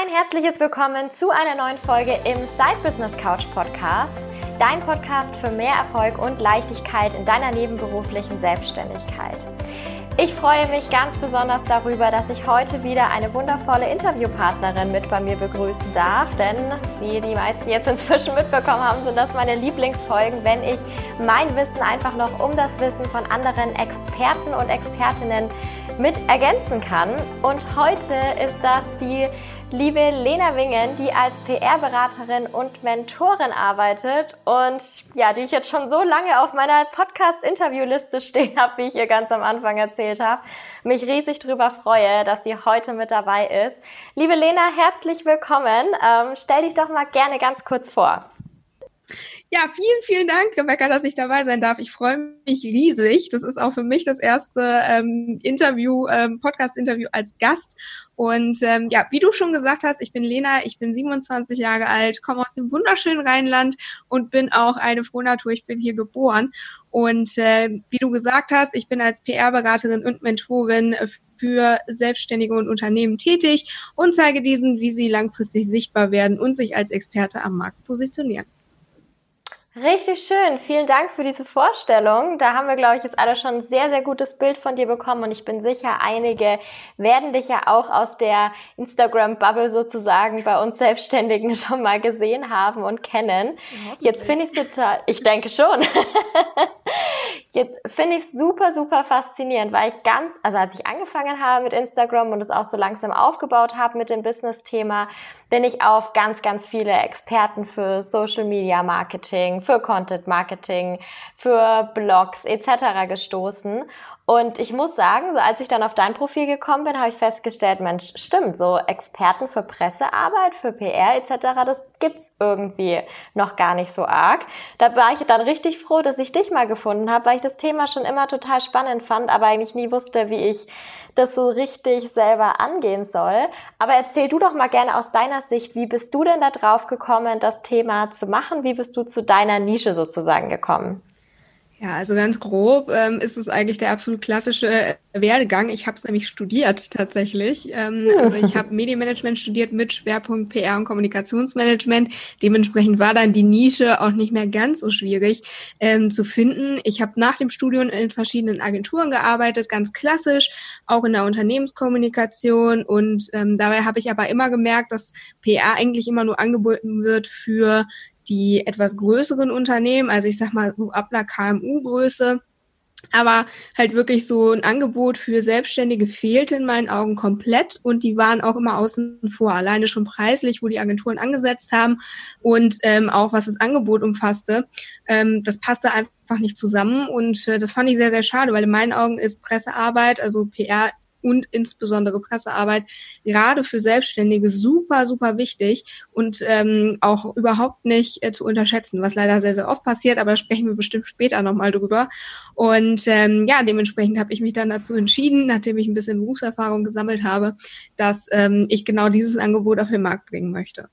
Ein herzliches Willkommen zu einer neuen Folge im Side Business Couch Podcast, dein Podcast für mehr Erfolg und Leichtigkeit in deiner nebenberuflichen Selbstständigkeit. Ich freue mich ganz besonders darüber, dass ich heute wieder eine wundervolle Interviewpartnerin mit bei mir begrüßen darf, denn wie die meisten jetzt inzwischen mitbekommen haben, sind das meine Lieblingsfolgen, wenn ich mein Wissen einfach noch um das Wissen von anderen Experten und Expertinnen mit ergänzen kann. Und heute ist das die liebe Lena Wingen, die als PR-Beraterin und Mentorin arbeitet und ja, die ich jetzt schon so lange auf meiner Podcast-Interviewliste stehen habe, wie ich ihr ganz am Anfang erzählt habe. Mich riesig darüber freue, dass sie heute mit dabei ist. Liebe Lena, herzlich willkommen. Ähm, stell dich doch mal gerne ganz kurz vor. Ja, vielen, vielen Dank, Rebecca, dass ich dabei sein darf. Ich freue mich riesig. Das ist auch für mich das erste ähm, Interview, ähm, Podcast-Interview als Gast. Und ähm, ja, wie du schon gesagt hast, ich bin Lena, ich bin 27 Jahre alt, komme aus dem wunderschönen Rheinland und bin auch eine Frohnatur. Ich bin hier geboren. Und äh, wie du gesagt hast, ich bin als PR-Beraterin und Mentorin für Selbstständige und Unternehmen tätig und zeige diesen, wie sie langfristig sichtbar werden und sich als Experte am Markt positionieren. Richtig schön. Vielen Dank für diese Vorstellung. Da haben wir, glaube ich, jetzt alle schon ein sehr, sehr gutes Bild von dir bekommen und ich bin sicher, einige werden dich ja auch aus der Instagram-Bubble sozusagen bei uns Selbstständigen schon mal gesehen haben und kennen. Jetzt finde ich es total, ich denke schon. Jetzt finde ich es super, super faszinierend, weil ich ganz, also als ich angefangen habe mit Instagram und es auch so langsam aufgebaut habe mit dem Business-Thema, bin ich auf ganz, ganz viele Experten für Social Media Marketing, für Content Marketing, für Blogs etc. gestoßen. Und ich muss sagen, so als ich dann auf dein Profil gekommen bin, habe ich festgestellt, Mensch, stimmt, so Experten für Pressearbeit, für PR etc., das gibt's irgendwie noch gar nicht so arg. Da war ich dann richtig froh, dass ich dich mal gefunden habe, weil ich das Thema schon immer total spannend fand, aber eigentlich nie wusste, wie ich das so richtig selber angehen soll. Aber erzähl du doch mal gerne aus deiner Sicht, wie bist du denn da drauf gekommen, das Thema zu machen? Wie bist du zu deiner Nische sozusagen gekommen? Ja, also ganz grob ähm, ist es eigentlich der absolut klassische äh, Werdegang. Ich habe es nämlich studiert tatsächlich. Ähm, also ich habe Medienmanagement studiert mit Schwerpunkt PR und Kommunikationsmanagement. Dementsprechend war dann die Nische auch nicht mehr ganz so schwierig ähm, zu finden. Ich habe nach dem Studium in verschiedenen Agenturen gearbeitet, ganz klassisch, auch in der Unternehmenskommunikation. Und ähm, dabei habe ich aber immer gemerkt, dass PR eigentlich immer nur angeboten wird für die etwas größeren Unternehmen, also ich sag mal so ab einer KMU-Größe, aber halt wirklich so ein Angebot für Selbstständige fehlte in meinen Augen komplett und die waren auch immer außen vor, alleine schon preislich, wo die Agenturen angesetzt haben und ähm, auch was das Angebot umfasste. Ähm, das passte einfach nicht zusammen und äh, das fand ich sehr, sehr schade, weil in meinen Augen ist Pressearbeit, also PR und insbesondere Pressearbeit gerade für Selbstständige super, super wichtig und ähm, auch überhaupt nicht äh, zu unterschätzen, was leider sehr, sehr oft passiert, aber sprechen wir bestimmt später nochmal drüber. Und ähm, ja, dementsprechend habe ich mich dann dazu entschieden, nachdem ich ein bisschen Berufserfahrung gesammelt habe, dass ähm, ich genau dieses Angebot auf den Markt bringen möchte.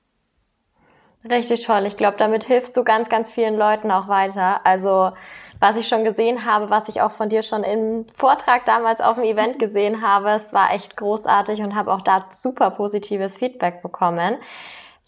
Richtig toll. Ich glaube, damit hilfst du ganz, ganz vielen Leuten auch weiter. Also was ich schon gesehen habe, was ich auch von dir schon im Vortrag damals auf dem Event gesehen habe, es war echt großartig und habe auch da super positives Feedback bekommen.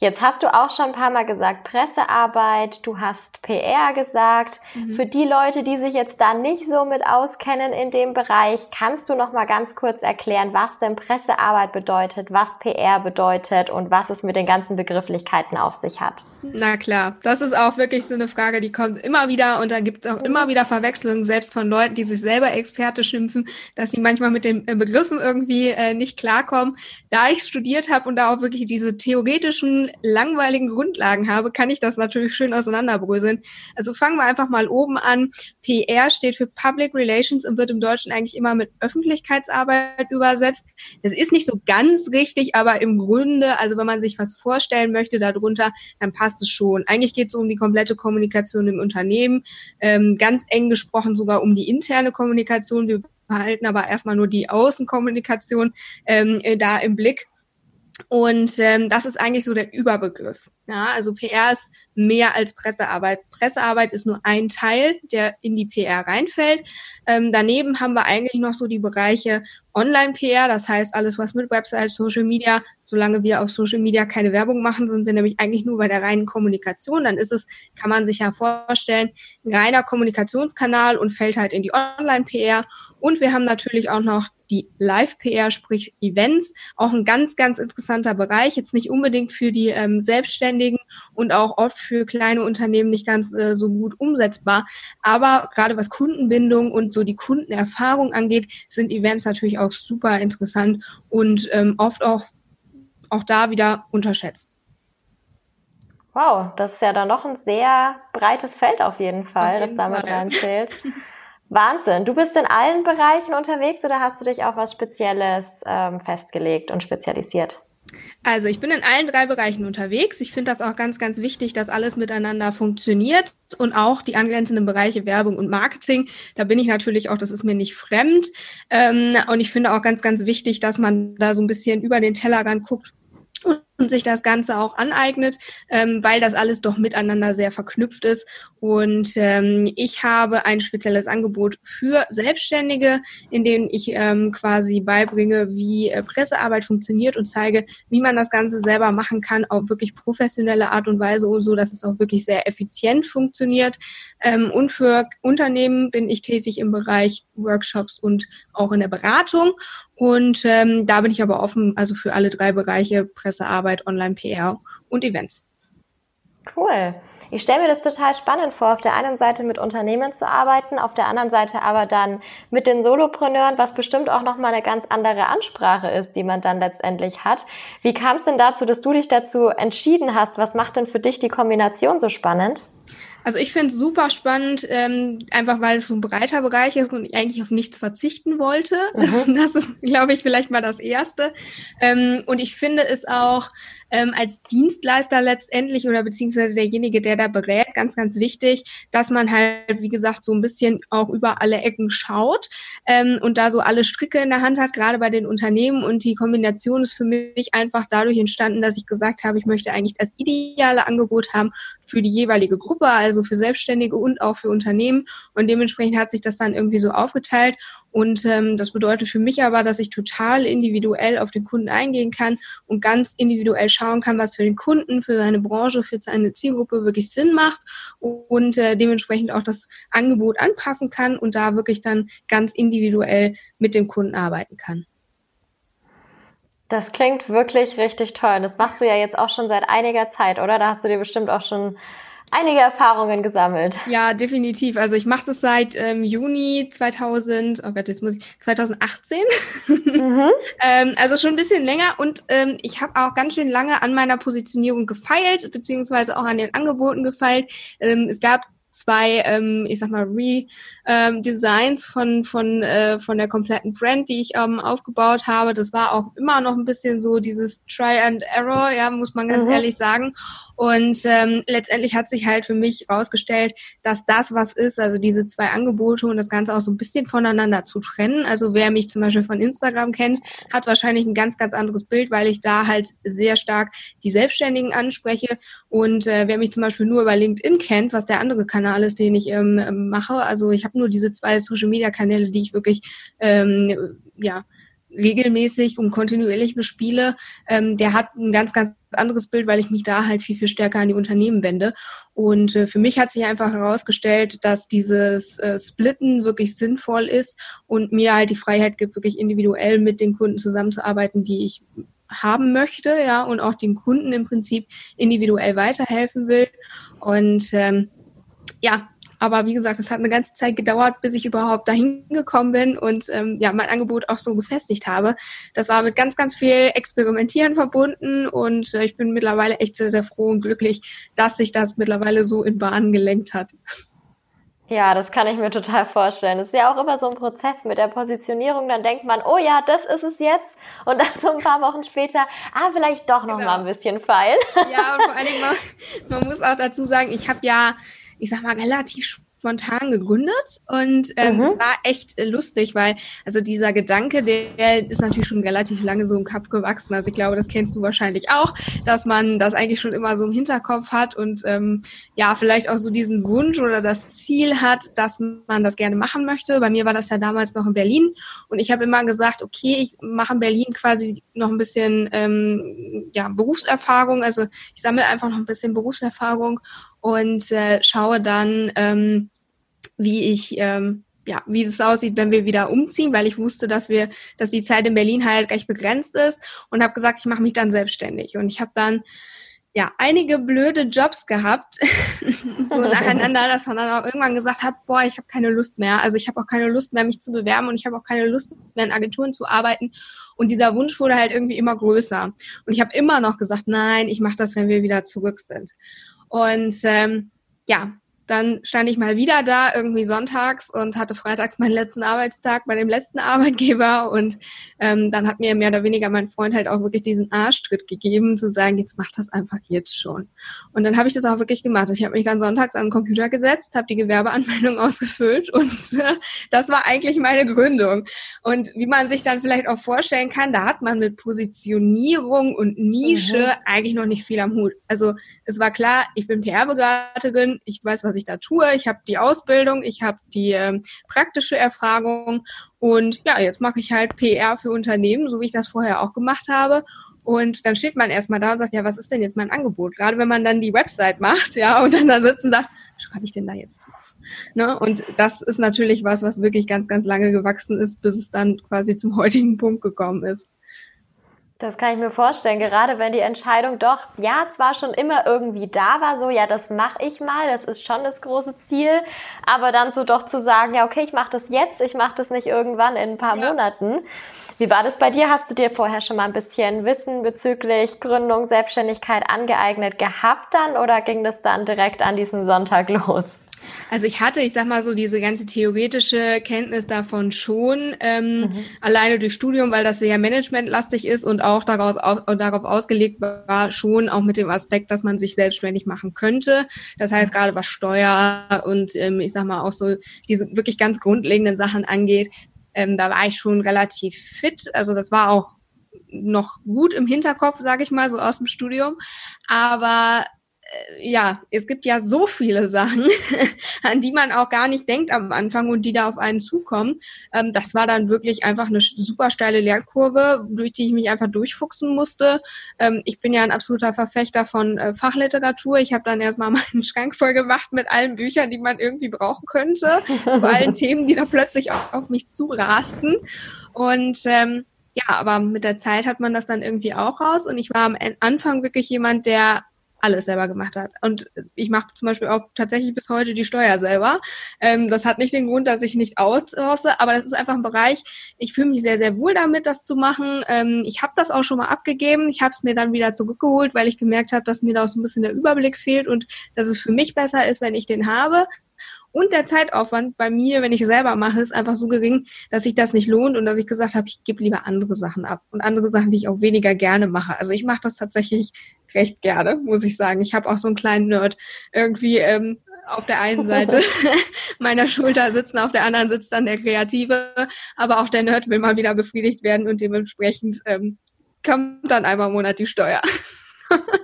Jetzt hast du auch schon ein paar Mal gesagt, Pressearbeit, du hast PR gesagt. Mhm. Für die Leute, die sich jetzt da nicht so mit auskennen in dem Bereich, kannst du noch mal ganz kurz erklären, was denn Pressearbeit bedeutet, was PR bedeutet und was es mit den ganzen Begrifflichkeiten auf sich hat? Na klar, das ist auch wirklich so eine Frage, die kommt immer wieder und da gibt es auch immer wieder Verwechslungen, selbst von Leuten, die sich selber Experte schimpfen, dass sie manchmal mit den Begriffen irgendwie äh, nicht klarkommen. Da ich studiert habe und da auch wirklich diese theoretischen langweiligen Grundlagen habe, kann ich das natürlich schön auseinanderbröseln. Also fangen wir einfach mal oben an. PR steht für Public Relations und wird im Deutschen eigentlich immer mit Öffentlichkeitsarbeit übersetzt. Das ist nicht so ganz richtig, aber im Grunde, also wenn man sich was vorstellen möchte darunter, dann passt es schon. Eigentlich geht es um die komplette Kommunikation im Unternehmen, ähm, ganz eng gesprochen sogar um die interne Kommunikation. Wir behalten aber erstmal nur die Außenkommunikation ähm, äh, da im Blick. Und ähm, das ist eigentlich so der Überbegriff. Ja, also PR ist mehr als Pressearbeit. Pressearbeit ist nur ein Teil, der in die PR reinfällt. Ähm, daneben haben wir eigentlich noch so die Bereiche Online-PR, das heißt alles, was mit Website, Social Media, solange wir auf Social Media keine Werbung machen, sind wir nämlich eigentlich nur bei der reinen Kommunikation. Dann ist es, kann man sich ja vorstellen, ein reiner Kommunikationskanal und fällt halt in die Online-PR. Und wir haben natürlich auch noch die Live-PR, sprich Events, auch ein ganz, ganz interessanter Bereich. Jetzt nicht unbedingt für die ähm, Selbstständigen und auch oft für kleine Unternehmen nicht ganz äh, so gut umsetzbar. Aber gerade was Kundenbindung und so die Kundenerfahrung angeht, sind Events natürlich auch super interessant und ähm, oft auch, auch da wieder unterschätzt. Wow, das ist ja dann noch ein sehr breites Feld auf jeden Fall, auf jeden das damit reinzählt. Wahnsinn. Du bist in allen Bereichen unterwegs oder hast du dich auf was Spezielles ähm, festgelegt und spezialisiert? Also ich bin in allen drei Bereichen unterwegs. Ich finde das auch ganz, ganz wichtig, dass alles miteinander funktioniert und auch die angrenzenden Bereiche Werbung und Marketing. Da bin ich natürlich auch, das ist mir nicht fremd. Ähm, und ich finde auch ganz, ganz wichtig, dass man da so ein bisschen über den Tellerrand guckt und sich das Ganze auch aneignet, ähm, weil das alles doch miteinander sehr verknüpft ist. Und ähm, ich habe ein spezielles Angebot für Selbstständige, in dem ich ähm, quasi beibringe, wie äh, Pressearbeit funktioniert und zeige, wie man das Ganze selber machen kann, auf wirklich professionelle Art und Weise, so dass es auch wirklich sehr effizient funktioniert. Ähm, und für Unternehmen bin ich tätig im Bereich Workshops und auch in der Beratung. Und ähm, da bin ich aber offen, also für alle drei Bereiche Pressearbeit, Online-PR und Events. Cool. Ich stelle mir das total spannend vor, auf der einen Seite mit Unternehmen zu arbeiten, auf der anderen Seite aber dann mit den Solopreneuren, was bestimmt auch nochmal eine ganz andere Ansprache ist, die man dann letztendlich hat. Wie kam es denn dazu, dass du dich dazu entschieden hast? Was macht denn für dich die Kombination so spannend? Also ich finde es super spannend, ähm, einfach weil es so ein breiter Bereich ist und ich eigentlich auf nichts verzichten wollte. Mhm. Das ist, glaube ich, vielleicht mal das Erste. Ähm, und ich finde es auch ähm, als Dienstleister letztendlich oder beziehungsweise derjenige, der da berät, ganz, ganz wichtig, dass man halt, wie gesagt, so ein bisschen auch über alle Ecken schaut ähm, und da so alle Stricke in der Hand hat, gerade bei den Unternehmen. Und die Kombination ist für mich einfach dadurch entstanden, dass ich gesagt habe, ich möchte eigentlich das ideale Angebot haben für die jeweilige Gruppe, also für Selbstständige und auch für Unternehmen. Und dementsprechend hat sich das dann irgendwie so aufgeteilt. Und ähm, das bedeutet für mich aber, dass ich total individuell auf den Kunden eingehen kann und ganz individuell schauen kann, was für den Kunden, für seine Branche, für seine Zielgruppe wirklich Sinn macht und äh, dementsprechend auch das Angebot anpassen kann und da wirklich dann ganz individuell mit dem Kunden arbeiten kann. Das klingt wirklich richtig toll. Das machst du ja jetzt auch schon seit einiger Zeit, oder? Da hast du dir bestimmt auch schon einige Erfahrungen gesammelt. Ja, definitiv. Also ich mache das seit ähm, Juni 2000, oh Gott, jetzt muss ich, 2018. Mhm. ähm, also schon ein bisschen länger und ähm, ich habe auch ganz schön lange an meiner Positionierung gefeilt, beziehungsweise auch an den Angeboten gefeilt. Ähm, es gab zwei, ähm, ich sag mal, Re-Designs ähm, von, von, äh, von der kompletten Brand, die ich ähm, aufgebaut habe. Das war auch immer noch ein bisschen so dieses Try and Error, ja, muss man ganz mhm. ehrlich sagen. Und ähm, letztendlich hat sich halt für mich rausgestellt, dass das was ist, also diese zwei Angebote und das Ganze auch so ein bisschen voneinander zu trennen. Also wer mich zum Beispiel von Instagram kennt, hat wahrscheinlich ein ganz, ganz anderes Bild, weil ich da halt sehr stark die Selbstständigen anspreche. Und äh, wer mich zum Beispiel nur über LinkedIn kennt, was der andere Kanal den ich ähm, mache, also ich habe nur diese zwei Social-Media-Kanäle, die ich wirklich ähm, ja regelmäßig und kontinuierlich bespiele, ähm, der hat ein ganz, ganz anderes Bild, weil ich mich da halt viel, viel stärker an die Unternehmen wende. Und äh, für mich hat sich einfach herausgestellt, dass dieses äh, Splitten wirklich sinnvoll ist und mir halt die Freiheit gibt, wirklich individuell mit den Kunden zusammenzuarbeiten, die ich haben möchte, ja, und auch den Kunden im Prinzip individuell weiterhelfen will. Und ähm, ja, aber wie gesagt, es hat eine ganze Zeit gedauert, bis ich überhaupt dahin gekommen bin und ähm, ja, mein Angebot auch so gefestigt habe. Das war mit ganz, ganz viel Experimentieren verbunden und äh, ich bin mittlerweile echt sehr, sehr froh und glücklich, dass sich das mittlerweile so in Bahnen gelenkt hat. Ja, das kann ich mir total vorstellen. Es ist ja auch immer so ein Prozess mit der Positionierung. Dann denkt man, oh ja, das ist es jetzt. Und dann so ein paar Wochen später, ah, vielleicht doch noch genau. mal ein bisschen feilen. Ja, und vor allen Dingen, man, man muss auch dazu sagen, ich habe ja ich sag mal, relativ spontan gegründet und ähm, mhm. es war echt lustig, weil also dieser Gedanke, der ist natürlich schon relativ lange so im Kopf gewachsen. Also ich glaube, das kennst du wahrscheinlich auch, dass man das eigentlich schon immer so im Hinterkopf hat und ähm, ja, vielleicht auch so diesen Wunsch oder das Ziel hat, dass man das gerne machen möchte. Bei mir war das ja damals noch in Berlin und ich habe immer gesagt, okay, ich mache in Berlin quasi noch ein bisschen ähm, ja, Berufserfahrung, also ich sammle einfach noch ein bisschen Berufserfahrung und äh, schaue dann, ähm, wie ich ähm, ja, wie es aussieht, wenn wir wieder umziehen, weil ich wusste, dass wir, dass die Zeit in Berlin halt recht begrenzt ist und habe gesagt, ich mache mich dann selbstständig. Und ich habe dann ja einige blöde Jobs gehabt, so nacheinander, dass man dann auch irgendwann gesagt hat, boah, ich habe keine Lust mehr. Also ich habe auch keine Lust mehr, mich zu bewerben und ich habe auch keine Lust mehr in Agenturen zu arbeiten. Und dieser Wunsch wurde halt irgendwie immer größer. Und ich habe immer noch gesagt, nein, ich mache das, wenn wir wieder zurück sind. Und ähm, ja, dann stand ich mal wieder da, irgendwie sonntags und hatte freitags meinen letzten Arbeitstag bei dem letzten Arbeitgeber. Und ähm, dann hat mir mehr oder weniger mein Freund halt auch wirklich diesen Arschtritt gegeben, zu sagen, jetzt mach das einfach jetzt schon. Und dann habe ich das auch wirklich gemacht. Ich habe mich dann sonntags an den Computer gesetzt, habe die Gewerbeanmeldung ausgefüllt und äh, das war eigentlich meine Gründung. Und wie man sich dann vielleicht auch vorstellen kann, da hat man mit Positionierung und Nische mhm. eigentlich noch nicht viel am Hut. Also es war klar, ich bin PR-Beraterin, ich weiß, was ich ich da tue. Ich habe die Ausbildung, ich habe die ähm, praktische Erfahrung und ja, jetzt mache ich halt PR für Unternehmen, so wie ich das vorher auch gemacht habe. Und dann steht man erstmal da und sagt, ja, was ist denn jetzt mein Angebot? Gerade wenn man dann die Website macht, ja, und dann da sitzt und sagt, schreibe ich denn da jetzt drauf? Ne? Und das ist natürlich was, was wirklich ganz, ganz lange gewachsen ist, bis es dann quasi zum heutigen Punkt gekommen ist. Das kann ich mir vorstellen, gerade wenn die Entscheidung doch, ja, zwar schon immer irgendwie da war, so, ja, das mache ich mal, das ist schon das große Ziel, aber dann so doch zu sagen, ja, okay, ich mache das jetzt, ich mache das nicht irgendwann in ein paar ja. Monaten. Wie war das bei dir? Hast du dir vorher schon mal ein bisschen Wissen bezüglich Gründung, Selbstständigkeit angeeignet gehabt dann oder ging das dann direkt an diesem Sonntag los? Also ich hatte, ich sag mal so, diese ganze theoretische Kenntnis davon schon, ähm, mhm. alleine durch Studium, weil das sehr managementlastig ist und auch darauf, auf, darauf ausgelegt war, schon auch mit dem Aspekt, dass man sich selbstständig machen könnte. Das heißt, gerade was Steuer und ähm, ich sag mal auch so diese wirklich ganz grundlegenden Sachen angeht, ähm, da war ich schon relativ fit. Also das war auch noch gut im Hinterkopf, sage ich mal, so aus dem Studium. Aber ja, es gibt ja so viele Sachen, an die man auch gar nicht denkt am Anfang und die da auf einen zukommen. Ähm, das war dann wirklich einfach eine super steile Lernkurve, durch die ich mich einfach durchfuchsen musste. Ähm, ich bin ja ein absoluter Verfechter von äh, Fachliteratur. Ich habe dann erstmal meinen Schrank voll gemacht mit allen Büchern, die man irgendwie brauchen könnte, zu allen Themen, die da plötzlich auf, auf mich zurasten. Und ähm, ja, aber mit der Zeit hat man das dann irgendwie auch raus. Und ich war am Anfang wirklich jemand, der alles selber gemacht hat. Und ich mache zum Beispiel auch tatsächlich bis heute die Steuer selber. Ähm, das hat nicht den Grund, dass ich nicht outsource, aber das ist einfach ein Bereich, ich fühle mich sehr, sehr wohl damit, das zu machen. Ähm, ich habe das auch schon mal abgegeben. Ich habe es mir dann wieder zurückgeholt, weil ich gemerkt habe, dass mir da so ein bisschen der Überblick fehlt und dass es für mich besser ist, wenn ich den habe. Und der Zeitaufwand bei mir, wenn ich selber mache, ist einfach so gering, dass sich das nicht lohnt und dass ich gesagt habe, ich gebe lieber andere Sachen ab und andere Sachen, die ich auch weniger gerne mache. Also ich mache das tatsächlich recht gerne, muss ich sagen. Ich habe auch so einen kleinen Nerd irgendwie ähm, auf der einen Seite meiner Schulter sitzen, auf der anderen sitzt dann der Kreative, aber auch der Nerd will mal wieder befriedigt werden und dementsprechend ähm, kommt dann einmal im Monat die Steuer.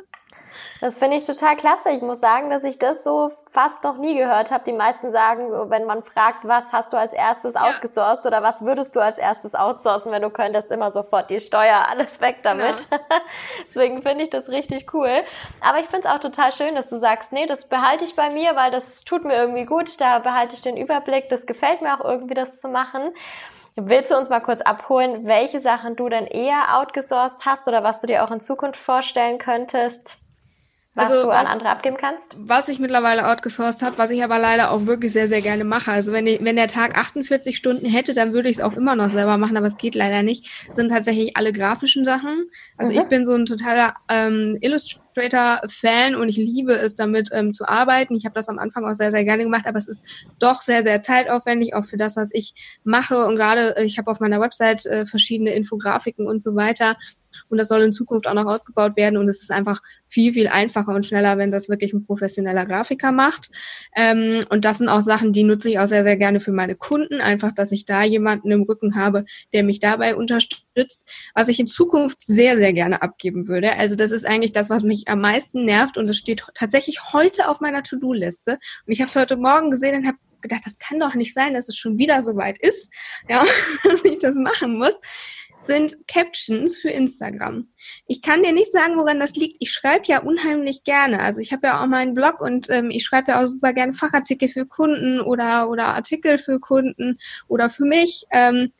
Das finde ich total klasse. Ich muss sagen, dass ich das so fast noch nie gehört habe. Die meisten sagen, wenn man fragt, was hast du als erstes ja. outgesourced oder was würdest du als erstes outsourcen, wenn du könntest, immer sofort die Steuer, alles weg damit. Ja. Deswegen finde ich das richtig cool. Aber ich finde es auch total schön, dass du sagst, nee, das behalte ich bei mir, weil das tut mir irgendwie gut. Da behalte ich den Überblick. Das gefällt mir auch irgendwie, das zu machen. Willst du uns mal kurz abholen, welche Sachen du denn eher outgesourced hast oder was du dir auch in Zukunft vorstellen könntest? Was also, du was, an andere abgeben kannst? Was ich mittlerweile outgesourced habe, was ich aber leider auch wirklich sehr, sehr gerne mache. Also wenn, ich, wenn der Tag 48 Stunden hätte, dann würde ich es auch immer noch selber machen, aber es geht leider nicht. sind tatsächlich alle grafischen Sachen. Also mhm. ich bin so ein totaler ähm, Illustrator-Fan und ich liebe es, damit ähm, zu arbeiten. Ich habe das am Anfang auch sehr, sehr gerne gemacht, aber es ist doch sehr, sehr zeitaufwendig, auch für das, was ich mache. Und gerade, äh, ich habe auf meiner Website äh, verschiedene Infografiken und so weiter. Und das soll in Zukunft auch noch ausgebaut werden und es ist einfach viel, viel einfacher und schneller, wenn das wirklich ein professioneller Grafiker macht. Ähm, und das sind auch Sachen, die nutze ich auch sehr, sehr gerne für meine Kunden, einfach, dass ich da jemanden im Rücken habe, der mich dabei unterstützt, was ich in Zukunft sehr, sehr gerne abgeben würde. Also das ist eigentlich das, was mich am meisten nervt und es steht tatsächlich heute auf meiner To-Do-Liste. Und ich habe es heute Morgen gesehen und habe gedacht, das kann doch nicht sein, dass es schon wieder so weit ist, ja, dass ich das machen muss sind Captions für Instagram. Ich kann dir nicht sagen, woran das liegt. Ich schreibe ja unheimlich gerne. Also ich habe ja auch meinen Blog und ähm, ich schreibe ja auch super gerne Fachartikel für Kunden oder, oder Artikel für Kunden oder für mich. Ähm,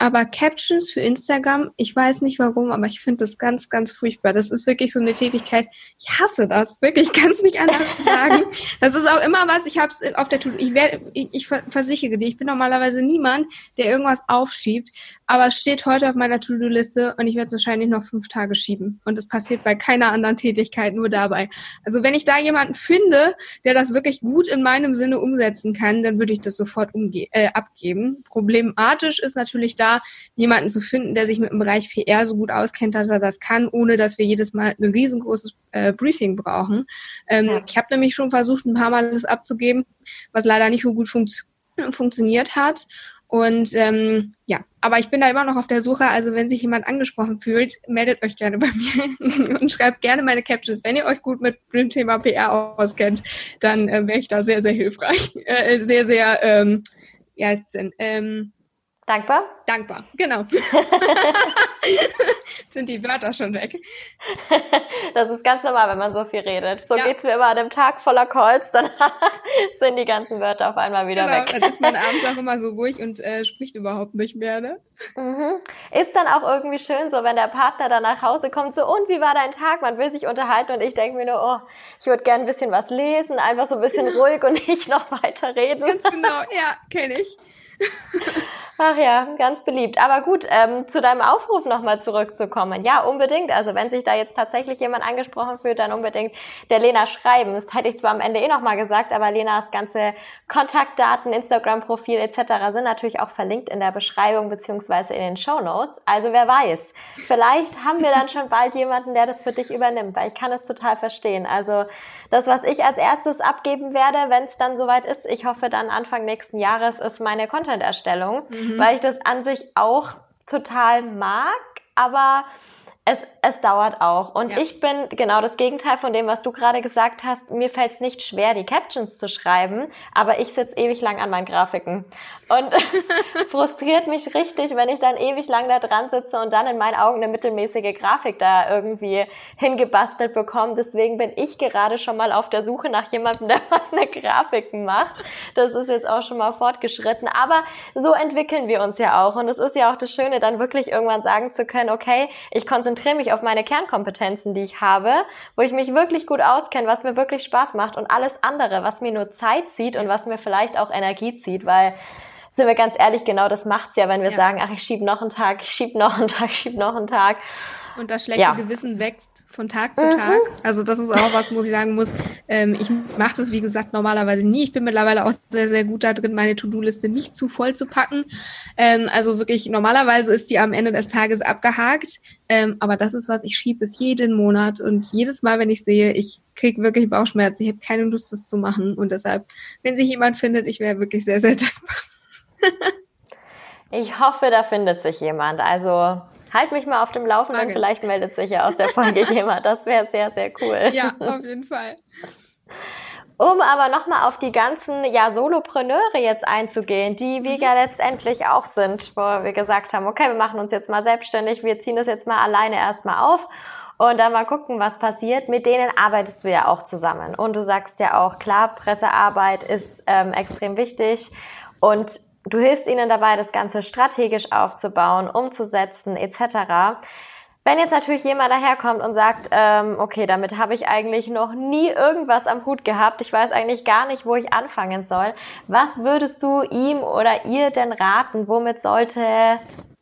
aber Captions für Instagram, ich weiß nicht warum, aber ich finde das ganz, ganz furchtbar. Das ist wirklich so eine Tätigkeit. Ich hasse das. Wirklich, kann es nicht anders sagen. Das ist auch immer was, ich habe es auf der Tour. Ich, werde, ich, ich versichere dir, ich bin normalerweise niemand, der irgendwas aufschiebt. Aber es steht heute auf meiner To-Do-Liste und ich werde es wahrscheinlich noch fünf Tage schieben. Und das passiert bei keiner anderen Tätigkeit, nur dabei. Also wenn ich da jemanden finde, der das wirklich gut in meinem Sinne umsetzen kann, dann würde ich das sofort umge äh, abgeben. Problematisch ist natürlich da, jemanden zu finden, der sich mit dem Bereich PR so gut auskennt, dass er das kann, ohne dass wir jedes Mal ein riesengroßes äh, Briefing brauchen. Ähm, ja. Ich habe nämlich schon versucht, ein paar Mal das abzugeben, was leider nicht so gut funkt funktioniert hat. Und ähm, ja, aber ich bin da immer noch auf der Suche. Also wenn sich jemand angesprochen fühlt, meldet euch gerne bei mir und schreibt gerne meine Captions. Wenn ihr euch gut mit dem Thema PR auskennt, dann äh, wäre ich da sehr, sehr hilfreich. Äh, sehr, sehr, ähm, wie heißt es denn? Ähm, Dankbar? Dankbar, genau. Sind die Wörter schon weg? Das ist ganz normal, wenn man so viel redet. So ja. geht's mir immer an einem Tag voller Calls, dann sind die ganzen Wörter auf einmal wieder genau, weg. Dann ist man abends auch immer so ruhig und äh, spricht überhaupt nicht mehr, ne? Mhm. Ist dann auch irgendwie schön so, wenn der Partner dann nach Hause kommt, so, und wie war dein Tag? Man will sich unterhalten und ich denke mir nur, oh, ich würde gerne ein bisschen was lesen, einfach so ein bisschen ruhig und nicht noch weiter reden. Ganz genau, ja, kenne ich. Ach ja, ganz beliebt. Aber gut, ähm, zu deinem Aufruf nochmal zurückzukommen. Ja, unbedingt. Also wenn sich da jetzt tatsächlich jemand angesprochen fühlt, dann unbedingt der Lena schreiben. Das hätte ich zwar am Ende eh nochmal gesagt, aber Lenas ganze Kontaktdaten, Instagram-Profil etc. sind natürlich auch verlinkt in der Beschreibung beziehungsweise in den Show Notes. Also wer weiß, vielleicht haben wir dann schon bald jemanden, der das für dich übernimmt, weil ich kann es total verstehen. Also das, was ich als erstes abgeben werde, wenn es dann soweit ist, ich hoffe dann Anfang nächsten Jahres, ist meine Content-Erstellung. Mhm weil ich das an sich auch total mag, aber es, es dauert auch. Und ja. ich bin genau das Gegenteil von dem, was du gerade gesagt hast. Mir fällt es nicht schwer, die Captions zu schreiben, aber ich sitze ewig lang an meinen Grafiken. Und es frustriert mich richtig, wenn ich dann ewig lang da dran sitze und dann in meinen Augen eine mittelmäßige Grafik da irgendwie hingebastelt bekomme. Deswegen bin ich gerade schon mal auf der Suche nach jemandem, der meine Grafiken macht. Das ist jetzt auch schon mal fortgeschritten. Aber so entwickeln wir uns ja auch. Und es ist ja auch das Schöne, dann wirklich irgendwann sagen zu können, okay, ich konzentriere mich auf meine Kernkompetenzen, die ich habe, wo ich mich wirklich gut auskenne, was mir wirklich Spaß macht und alles andere, was mir nur Zeit zieht und was mir vielleicht auch Energie zieht, weil sind wir ganz ehrlich, genau das macht's ja, wenn wir ja. sagen, ach, ich schieb noch einen Tag, ich schieb noch einen Tag, ich schieb noch einen Tag. Und das schlechte ja. Gewissen wächst von Tag zu mhm. Tag. Also das ist auch was, muss ich sagen muss. Ähm, ich mache das, wie gesagt, normalerweise nie. Ich bin mittlerweile auch sehr, sehr gut da drin, meine To-Do-Liste nicht zu voll zu packen. Ähm, also wirklich, normalerweise ist die am Ende des Tages abgehakt. Ähm, aber das ist was, ich schiebe es jeden Monat. Und jedes Mal, wenn ich sehe, ich kriege wirklich Bauchschmerzen, ich habe keine Lust, das zu machen. Und deshalb, wenn sich jemand findet, ich wäre wirklich sehr, sehr dankbar. Ich hoffe, da findet sich jemand. Also halt mich mal auf dem Laufenden, Frage. vielleicht meldet sich ja aus der Folge jemand. Das wäre sehr, sehr cool. Ja, auf jeden Fall. Um aber nochmal auf die ganzen ja, Solopreneure jetzt einzugehen, die wir mhm. ja letztendlich auch sind, wo wir gesagt haben, okay, wir machen uns jetzt mal selbstständig, wir ziehen das jetzt mal alleine erstmal auf und dann mal gucken, was passiert. Mit denen arbeitest du ja auch zusammen. Und du sagst ja auch, klar, Pressearbeit ist ähm, extrem wichtig und du hilfst ihnen dabei, das Ganze strategisch aufzubauen, umzusetzen etc. Wenn jetzt natürlich jemand daherkommt und sagt, ähm, okay, damit habe ich eigentlich noch nie irgendwas am Hut gehabt, ich weiß eigentlich gar nicht, wo ich anfangen soll, was würdest du ihm oder ihr denn raten? Womit sollte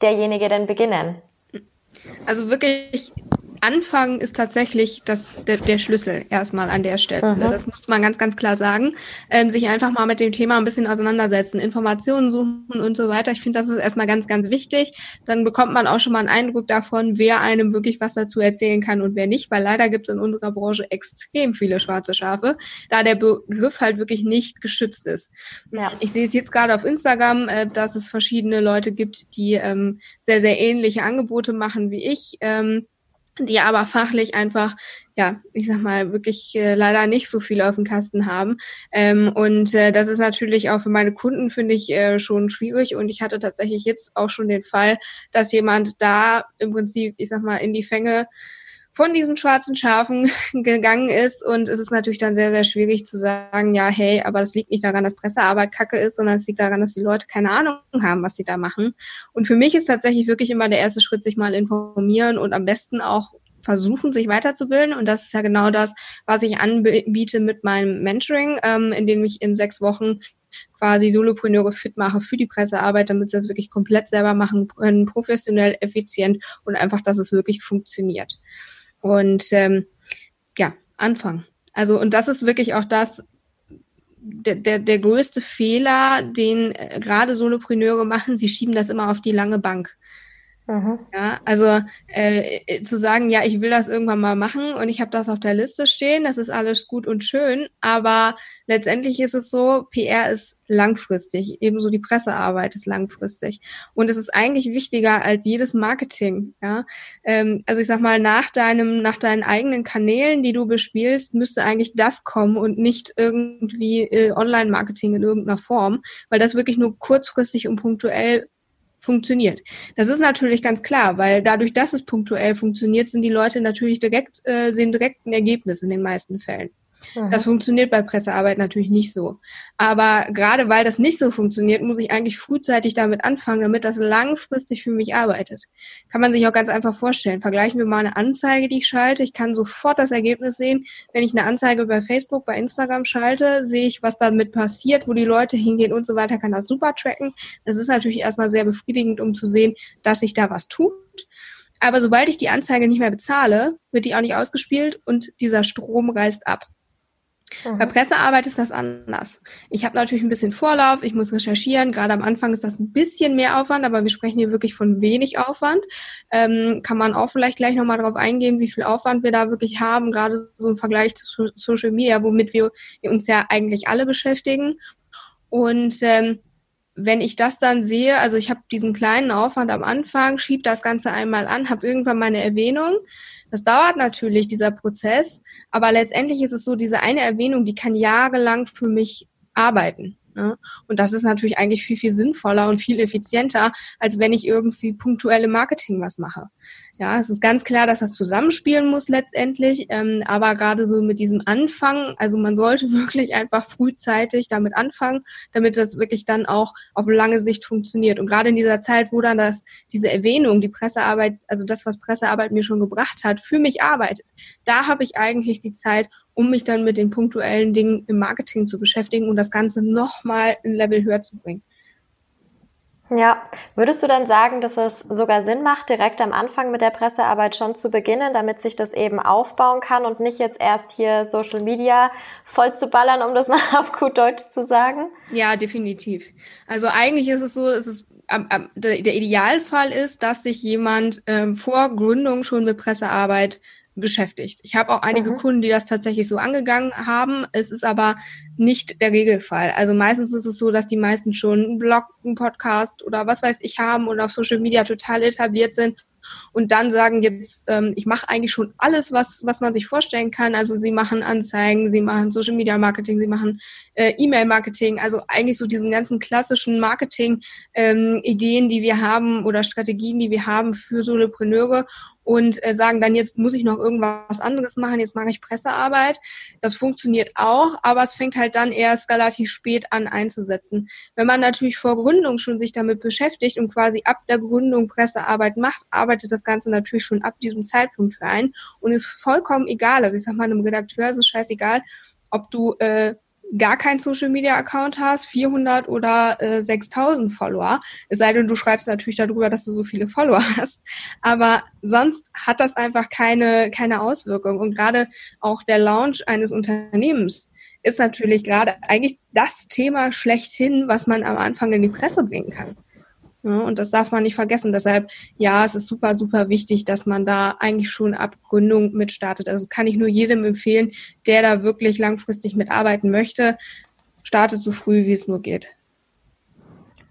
derjenige denn beginnen? Also wirklich Anfangen ist tatsächlich das, der, der Schlüssel erstmal an der Stelle. Mhm. Das muss man ganz, ganz klar sagen. Ähm, sich einfach mal mit dem Thema ein bisschen auseinandersetzen, Informationen suchen und so weiter. Ich finde, das ist erstmal ganz, ganz wichtig. Dann bekommt man auch schon mal einen Eindruck davon, wer einem wirklich was dazu erzählen kann und wer nicht, weil leider gibt es in unserer Branche extrem viele schwarze Schafe, da der Begriff halt wirklich nicht geschützt ist. Ja. Ich sehe es jetzt gerade auf Instagram, äh, dass es verschiedene Leute gibt, die ähm, sehr, sehr ähnliche Angebote machen wie ich. Ähm, die aber fachlich einfach, ja, ich sag mal, wirklich äh, leider nicht so viel auf dem Kasten haben. Ähm, und äh, das ist natürlich auch für meine Kunden, finde ich, äh, schon schwierig. Und ich hatte tatsächlich jetzt auch schon den Fall, dass jemand da im Prinzip, ich sag mal, in die Fänge von diesen schwarzen Schafen gegangen ist. Und es ist natürlich dann sehr, sehr schwierig zu sagen, ja, hey, aber das liegt nicht daran, dass Pressearbeit kacke ist, sondern es liegt daran, dass die Leute keine Ahnung haben, was sie da machen. Und für mich ist tatsächlich wirklich immer der erste Schritt, sich mal informieren und am besten auch versuchen, sich weiterzubilden. Und das ist ja genau das, was ich anbiete mit meinem Mentoring, ähm, in dem ich in sechs Wochen quasi Solopreneure fit mache für die Pressearbeit, damit sie das wirklich komplett selber machen können, professionell, effizient und einfach, dass es wirklich funktioniert. Und ähm, ja, anfangen. Also, und das ist wirklich auch das, der, der, der größte Fehler, den äh, gerade Solopreneure machen, sie schieben das immer auf die lange Bank. Mhm. Ja, also äh, äh, zu sagen, ja, ich will das irgendwann mal machen und ich habe das auf der Liste stehen, das ist alles gut und schön, aber letztendlich ist es so, PR ist langfristig, ebenso die Pressearbeit ist langfristig und es ist eigentlich wichtiger als jedes Marketing. Ja, ähm, also ich sag mal nach deinem, nach deinen eigenen Kanälen, die du bespielst, müsste eigentlich das kommen und nicht irgendwie äh, Online-Marketing in irgendeiner Form, weil das wirklich nur kurzfristig und punktuell funktioniert. Das ist natürlich ganz klar, weil dadurch, dass es punktuell funktioniert, sind die Leute natürlich direkt, äh, sehen direkt ein Ergebnis in den meisten Fällen. Mhm. Das funktioniert bei Pressearbeit natürlich nicht so. Aber gerade weil das nicht so funktioniert, muss ich eigentlich frühzeitig damit anfangen, damit das langfristig für mich arbeitet. Kann man sich auch ganz einfach vorstellen. Vergleichen wir mal eine Anzeige, die ich schalte. Ich kann sofort das Ergebnis sehen. Wenn ich eine Anzeige bei Facebook, bei Instagram schalte, sehe ich, was damit passiert, wo die Leute hingehen und so weiter, kann das super tracken. Das ist natürlich erstmal sehr befriedigend, um zu sehen, dass sich da was tut. Aber sobald ich die Anzeige nicht mehr bezahle, wird die auch nicht ausgespielt und dieser Strom reißt ab. Mhm. Bei Pressearbeit ist das anders. Ich habe natürlich ein bisschen Vorlauf, ich muss recherchieren. Gerade am Anfang ist das ein bisschen mehr Aufwand, aber wir sprechen hier wirklich von wenig Aufwand. Ähm, kann man auch vielleicht gleich nochmal darauf eingehen, wie viel Aufwand wir da wirklich haben, gerade so im Vergleich zu Social Media, womit wir uns ja eigentlich alle beschäftigen. Und ähm, wenn ich das dann sehe, also ich habe diesen kleinen Aufwand am Anfang, schiebe das Ganze einmal an, habe irgendwann meine Erwähnung. Das dauert natürlich, dieser Prozess, aber letztendlich ist es so, diese eine Erwähnung, die kann jahrelang für mich arbeiten. Ne? Und das ist natürlich eigentlich viel, viel sinnvoller und viel effizienter, als wenn ich irgendwie punktuelle Marketing was mache. Ja, es ist ganz klar, dass das zusammenspielen muss letztendlich, ähm, aber gerade so mit diesem Anfang, also man sollte wirklich einfach frühzeitig damit anfangen, damit das wirklich dann auch auf lange Sicht funktioniert. Und gerade in dieser Zeit, wo dann das, diese Erwähnung, die Pressearbeit, also das, was Pressearbeit mir schon gebracht hat, für mich arbeitet, da habe ich eigentlich die Zeit, um mich dann mit den punktuellen Dingen im Marketing zu beschäftigen und das Ganze nochmal ein Level höher zu bringen. Ja, würdest du dann sagen, dass es sogar Sinn macht, direkt am Anfang mit der Pressearbeit schon zu beginnen, damit sich das eben aufbauen kann und nicht jetzt erst hier Social Media voll zu ballern, um das mal auf gut Deutsch zu sagen? Ja, definitiv. Also eigentlich ist es so, es ist der, Idealfall ist, dass sich jemand ähm, vor Gründung schon mit Pressearbeit beschäftigt. Ich habe auch einige mhm. Kunden, die das tatsächlich so angegangen haben. Es ist aber nicht der Regelfall. Also meistens ist es so, dass die meisten schon einen Blog, einen Podcast oder was weiß ich haben und auf Social Media total etabliert sind und dann sagen jetzt, ähm, ich mache eigentlich schon alles, was, was man sich vorstellen kann. Also sie machen Anzeigen, sie machen Social Media Marketing, sie machen äh, E-Mail Marketing, also eigentlich so diesen ganzen klassischen Marketing ähm, Ideen, die wir haben oder Strategien, die wir haben für Solopreneure und äh, sagen dann, jetzt muss ich noch irgendwas anderes machen, jetzt mache ich Pressearbeit. Das funktioniert auch, aber es fängt halt dann erst relativ spät an einzusetzen. Wenn man natürlich vor Gründung schon sich damit beschäftigt und quasi ab der Gründung Pressearbeit macht, arbeitet das Ganze natürlich schon ab diesem Zeitpunkt für einen und ist vollkommen egal. Also ich sag mal, einem Redakteur ist es scheißegal, ob du äh, gar keinen Social Media Account hast, 400 oder äh, 6000 Follower. Es sei denn, du schreibst natürlich darüber, dass du so viele Follower hast. Aber sonst hat das einfach keine, keine Auswirkung. Und gerade auch der Launch eines Unternehmens ist natürlich gerade eigentlich das Thema schlechthin, was man am Anfang in die Presse bringen kann. Ja, und das darf man nicht vergessen. Deshalb, ja, es ist super, super wichtig, dass man da eigentlich schon ab Gründung mitstartet. Also kann ich nur jedem empfehlen, der da wirklich langfristig mitarbeiten möchte, startet so früh, wie es nur geht.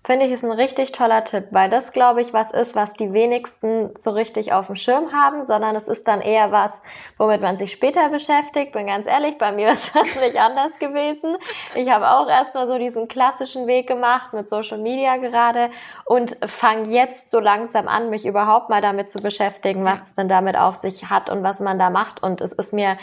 Finde ich ist ein richtig toller Tipp, weil das, glaube ich, was ist, was die wenigsten so richtig auf dem Schirm haben, sondern es ist dann eher was, womit man sich später beschäftigt. Bin ganz ehrlich, bei mir ist das nicht anders gewesen. Ich habe auch erstmal so diesen klassischen Weg gemacht mit Social Media gerade und fange jetzt so langsam an, mich überhaupt mal damit zu beschäftigen, was es denn damit auf sich hat und was man da macht. Und es ist mir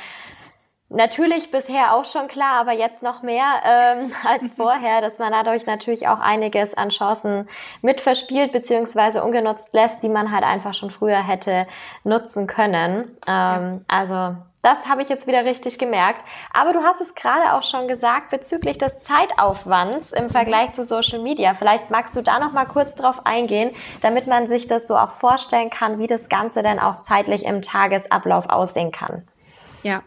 Natürlich bisher auch schon klar, aber jetzt noch mehr ähm, als vorher, dass man dadurch natürlich auch einiges an Chancen mit verspielt beziehungsweise ungenutzt lässt, die man halt einfach schon früher hätte nutzen können. Ähm, also das habe ich jetzt wieder richtig gemerkt. Aber du hast es gerade auch schon gesagt bezüglich des Zeitaufwands im Vergleich zu Social Media. Vielleicht magst du da noch mal kurz drauf eingehen, damit man sich das so auch vorstellen kann, wie das Ganze denn auch zeitlich im Tagesablauf aussehen kann. Ja,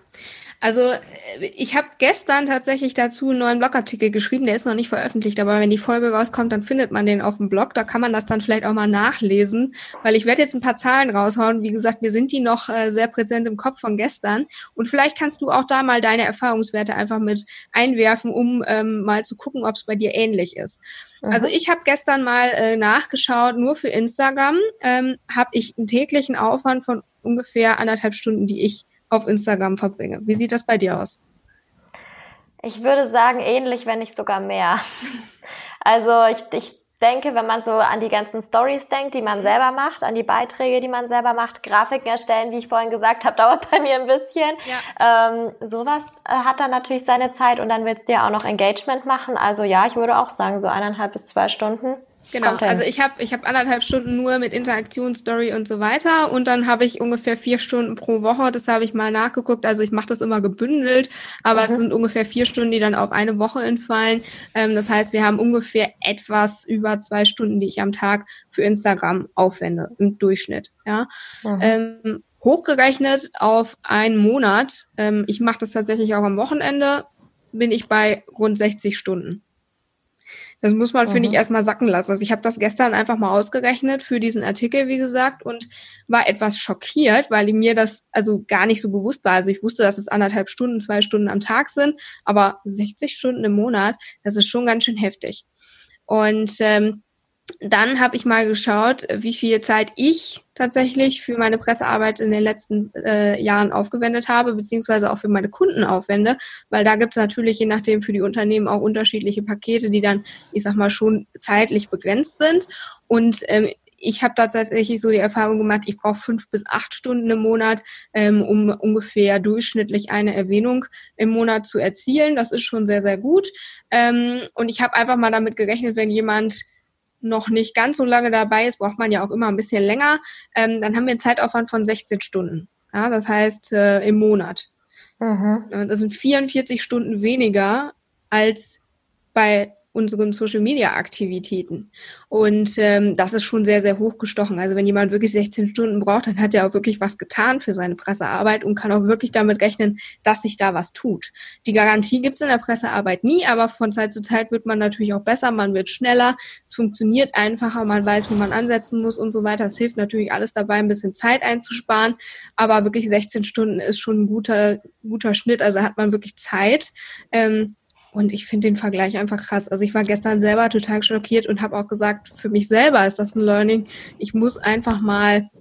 also äh, ich habe gestern tatsächlich dazu einen neuen Blogartikel geschrieben, der ist noch nicht veröffentlicht, aber wenn die Folge rauskommt, dann findet man den auf dem Blog. Da kann man das dann vielleicht auch mal nachlesen, weil ich werde jetzt ein paar Zahlen raushauen. Wie gesagt, mir sind die noch äh, sehr präsent im Kopf von gestern. Und vielleicht kannst du auch da mal deine Erfahrungswerte einfach mit einwerfen, um ähm, mal zu gucken, ob es bei dir ähnlich ist. Mhm. Also ich habe gestern mal äh, nachgeschaut, nur für Instagram ähm, habe ich einen täglichen Aufwand von ungefähr anderthalb Stunden, die ich auf Instagram verbringe. Wie sieht das bei dir aus? Ich würde sagen, ähnlich, wenn nicht sogar mehr. Also ich, ich denke, wenn man so an die ganzen Stories denkt, die man selber macht, an die Beiträge, die man selber macht, Grafiken erstellen, wie ich vorhin gesagt habe, dauert bei mir ein bisschen. Ja. Ähm, sowas äh, hat dann natürlich seine Zeit und dann willst du ja auch noch Engagement machen. Also ja, ich würde auch sagen, so eineinhalb bis zwei Stunden. Genau, also ich habe ich hab anderthalb Stunden nur mit Interaktion, Story und so weiter und dann habe ich ungefähr vier Stunden pro Woche, das habe ich mal nachgeguckt, also ich mache das immer gebündelt, aber mhm. es sind ungefähr vier Stunden, die dann auf eine Woche entfallen. Ähm, das heißt, wir haben ungefähr etwas über zwei Stunden, die ich am Tag für Instagram aufwende, im Durchschnitt. Ja. Mhm. Ähm, hochgerechnet auf einen Monat, ähm, ich mache das tatsächlich auch am Wochenende, bin ich bei rund 60 Stunden. Das muss man, finde ich, mhm. erstmal sacken lassen. Also ich habe das gestern einfach mal ausgerechnet für diesen Artikel, wie gesagt, und war etwas schockiert, weil mir das also gar nicht so bewusst war. Also ich wusste, dass es anderthalb Stunden, zwei Stunden am Tag sind, aber 60 Stunden im Monat, das ist schon ganz schön heftig. Und ähm, dann habe ich mal geschaut, wie viel Zeit ich tatsächlich für meine Pressearbeit in den letzten äh, Jahren aufgewendet habe, beziehungsweise auch für meine Kunden aufwende, weil da gibt es natürlich je nachdem für die Unternehmen auch unterschiedliche Pakete, die dann, ich sag mal, schon zeitlich begrenzt sind. Und ähm, ich habe tatsächlich so die Erfahrung gemacht, ich brauche fünf bis acht Stunden im Monat, ähm, um ungefähr durchschnittlich eine Erwähnung im Monat zu erzielen. Das ist schon sehr, sehr gut. Ähm, und ich habe einfach mal damit gerechnet, wenn jemand noch nicht ganz so lange dabei ist, braucht man ja auch immer ein bisschen länger, ähm, dann haben wir einen Zeitaufwand von 16 Stunden. Ja, das heißt äh, im Monat. Mhm. Das sind 44 Stunden weniger als bei unseren Social-Media-Aktivitäten. Und ähm, das ist schon sehr, sehr hochgestochen. Also wenn jemand wirklich 16 Stunden braucht, dann hat er auch wirklich was getan für seine Pressearbeit und kann auch wirklich damit rechnen, dass sich da was tut. Die Garantie gibt es in der Pressearbeit nie, aber von Zeit zu Zeit wird man natürlich auch besser, man wird schneller, es funktioniert einfacher, man weiß, wo man ansetzen muss und so weiter. Es hilft natürlich alles dabei, ein bisschen Zeit einzusparen, aber wirklich 16 Stunden ist schon ein guter, guter Schnitt, also hat man wirklich Zeit. Ähm, und ich finde den Vergleich einfach krass. Also ich war gestern selber total schockiert und habe auch gesagt, für mich selber ist das ein Learning. Ich muss einfach mal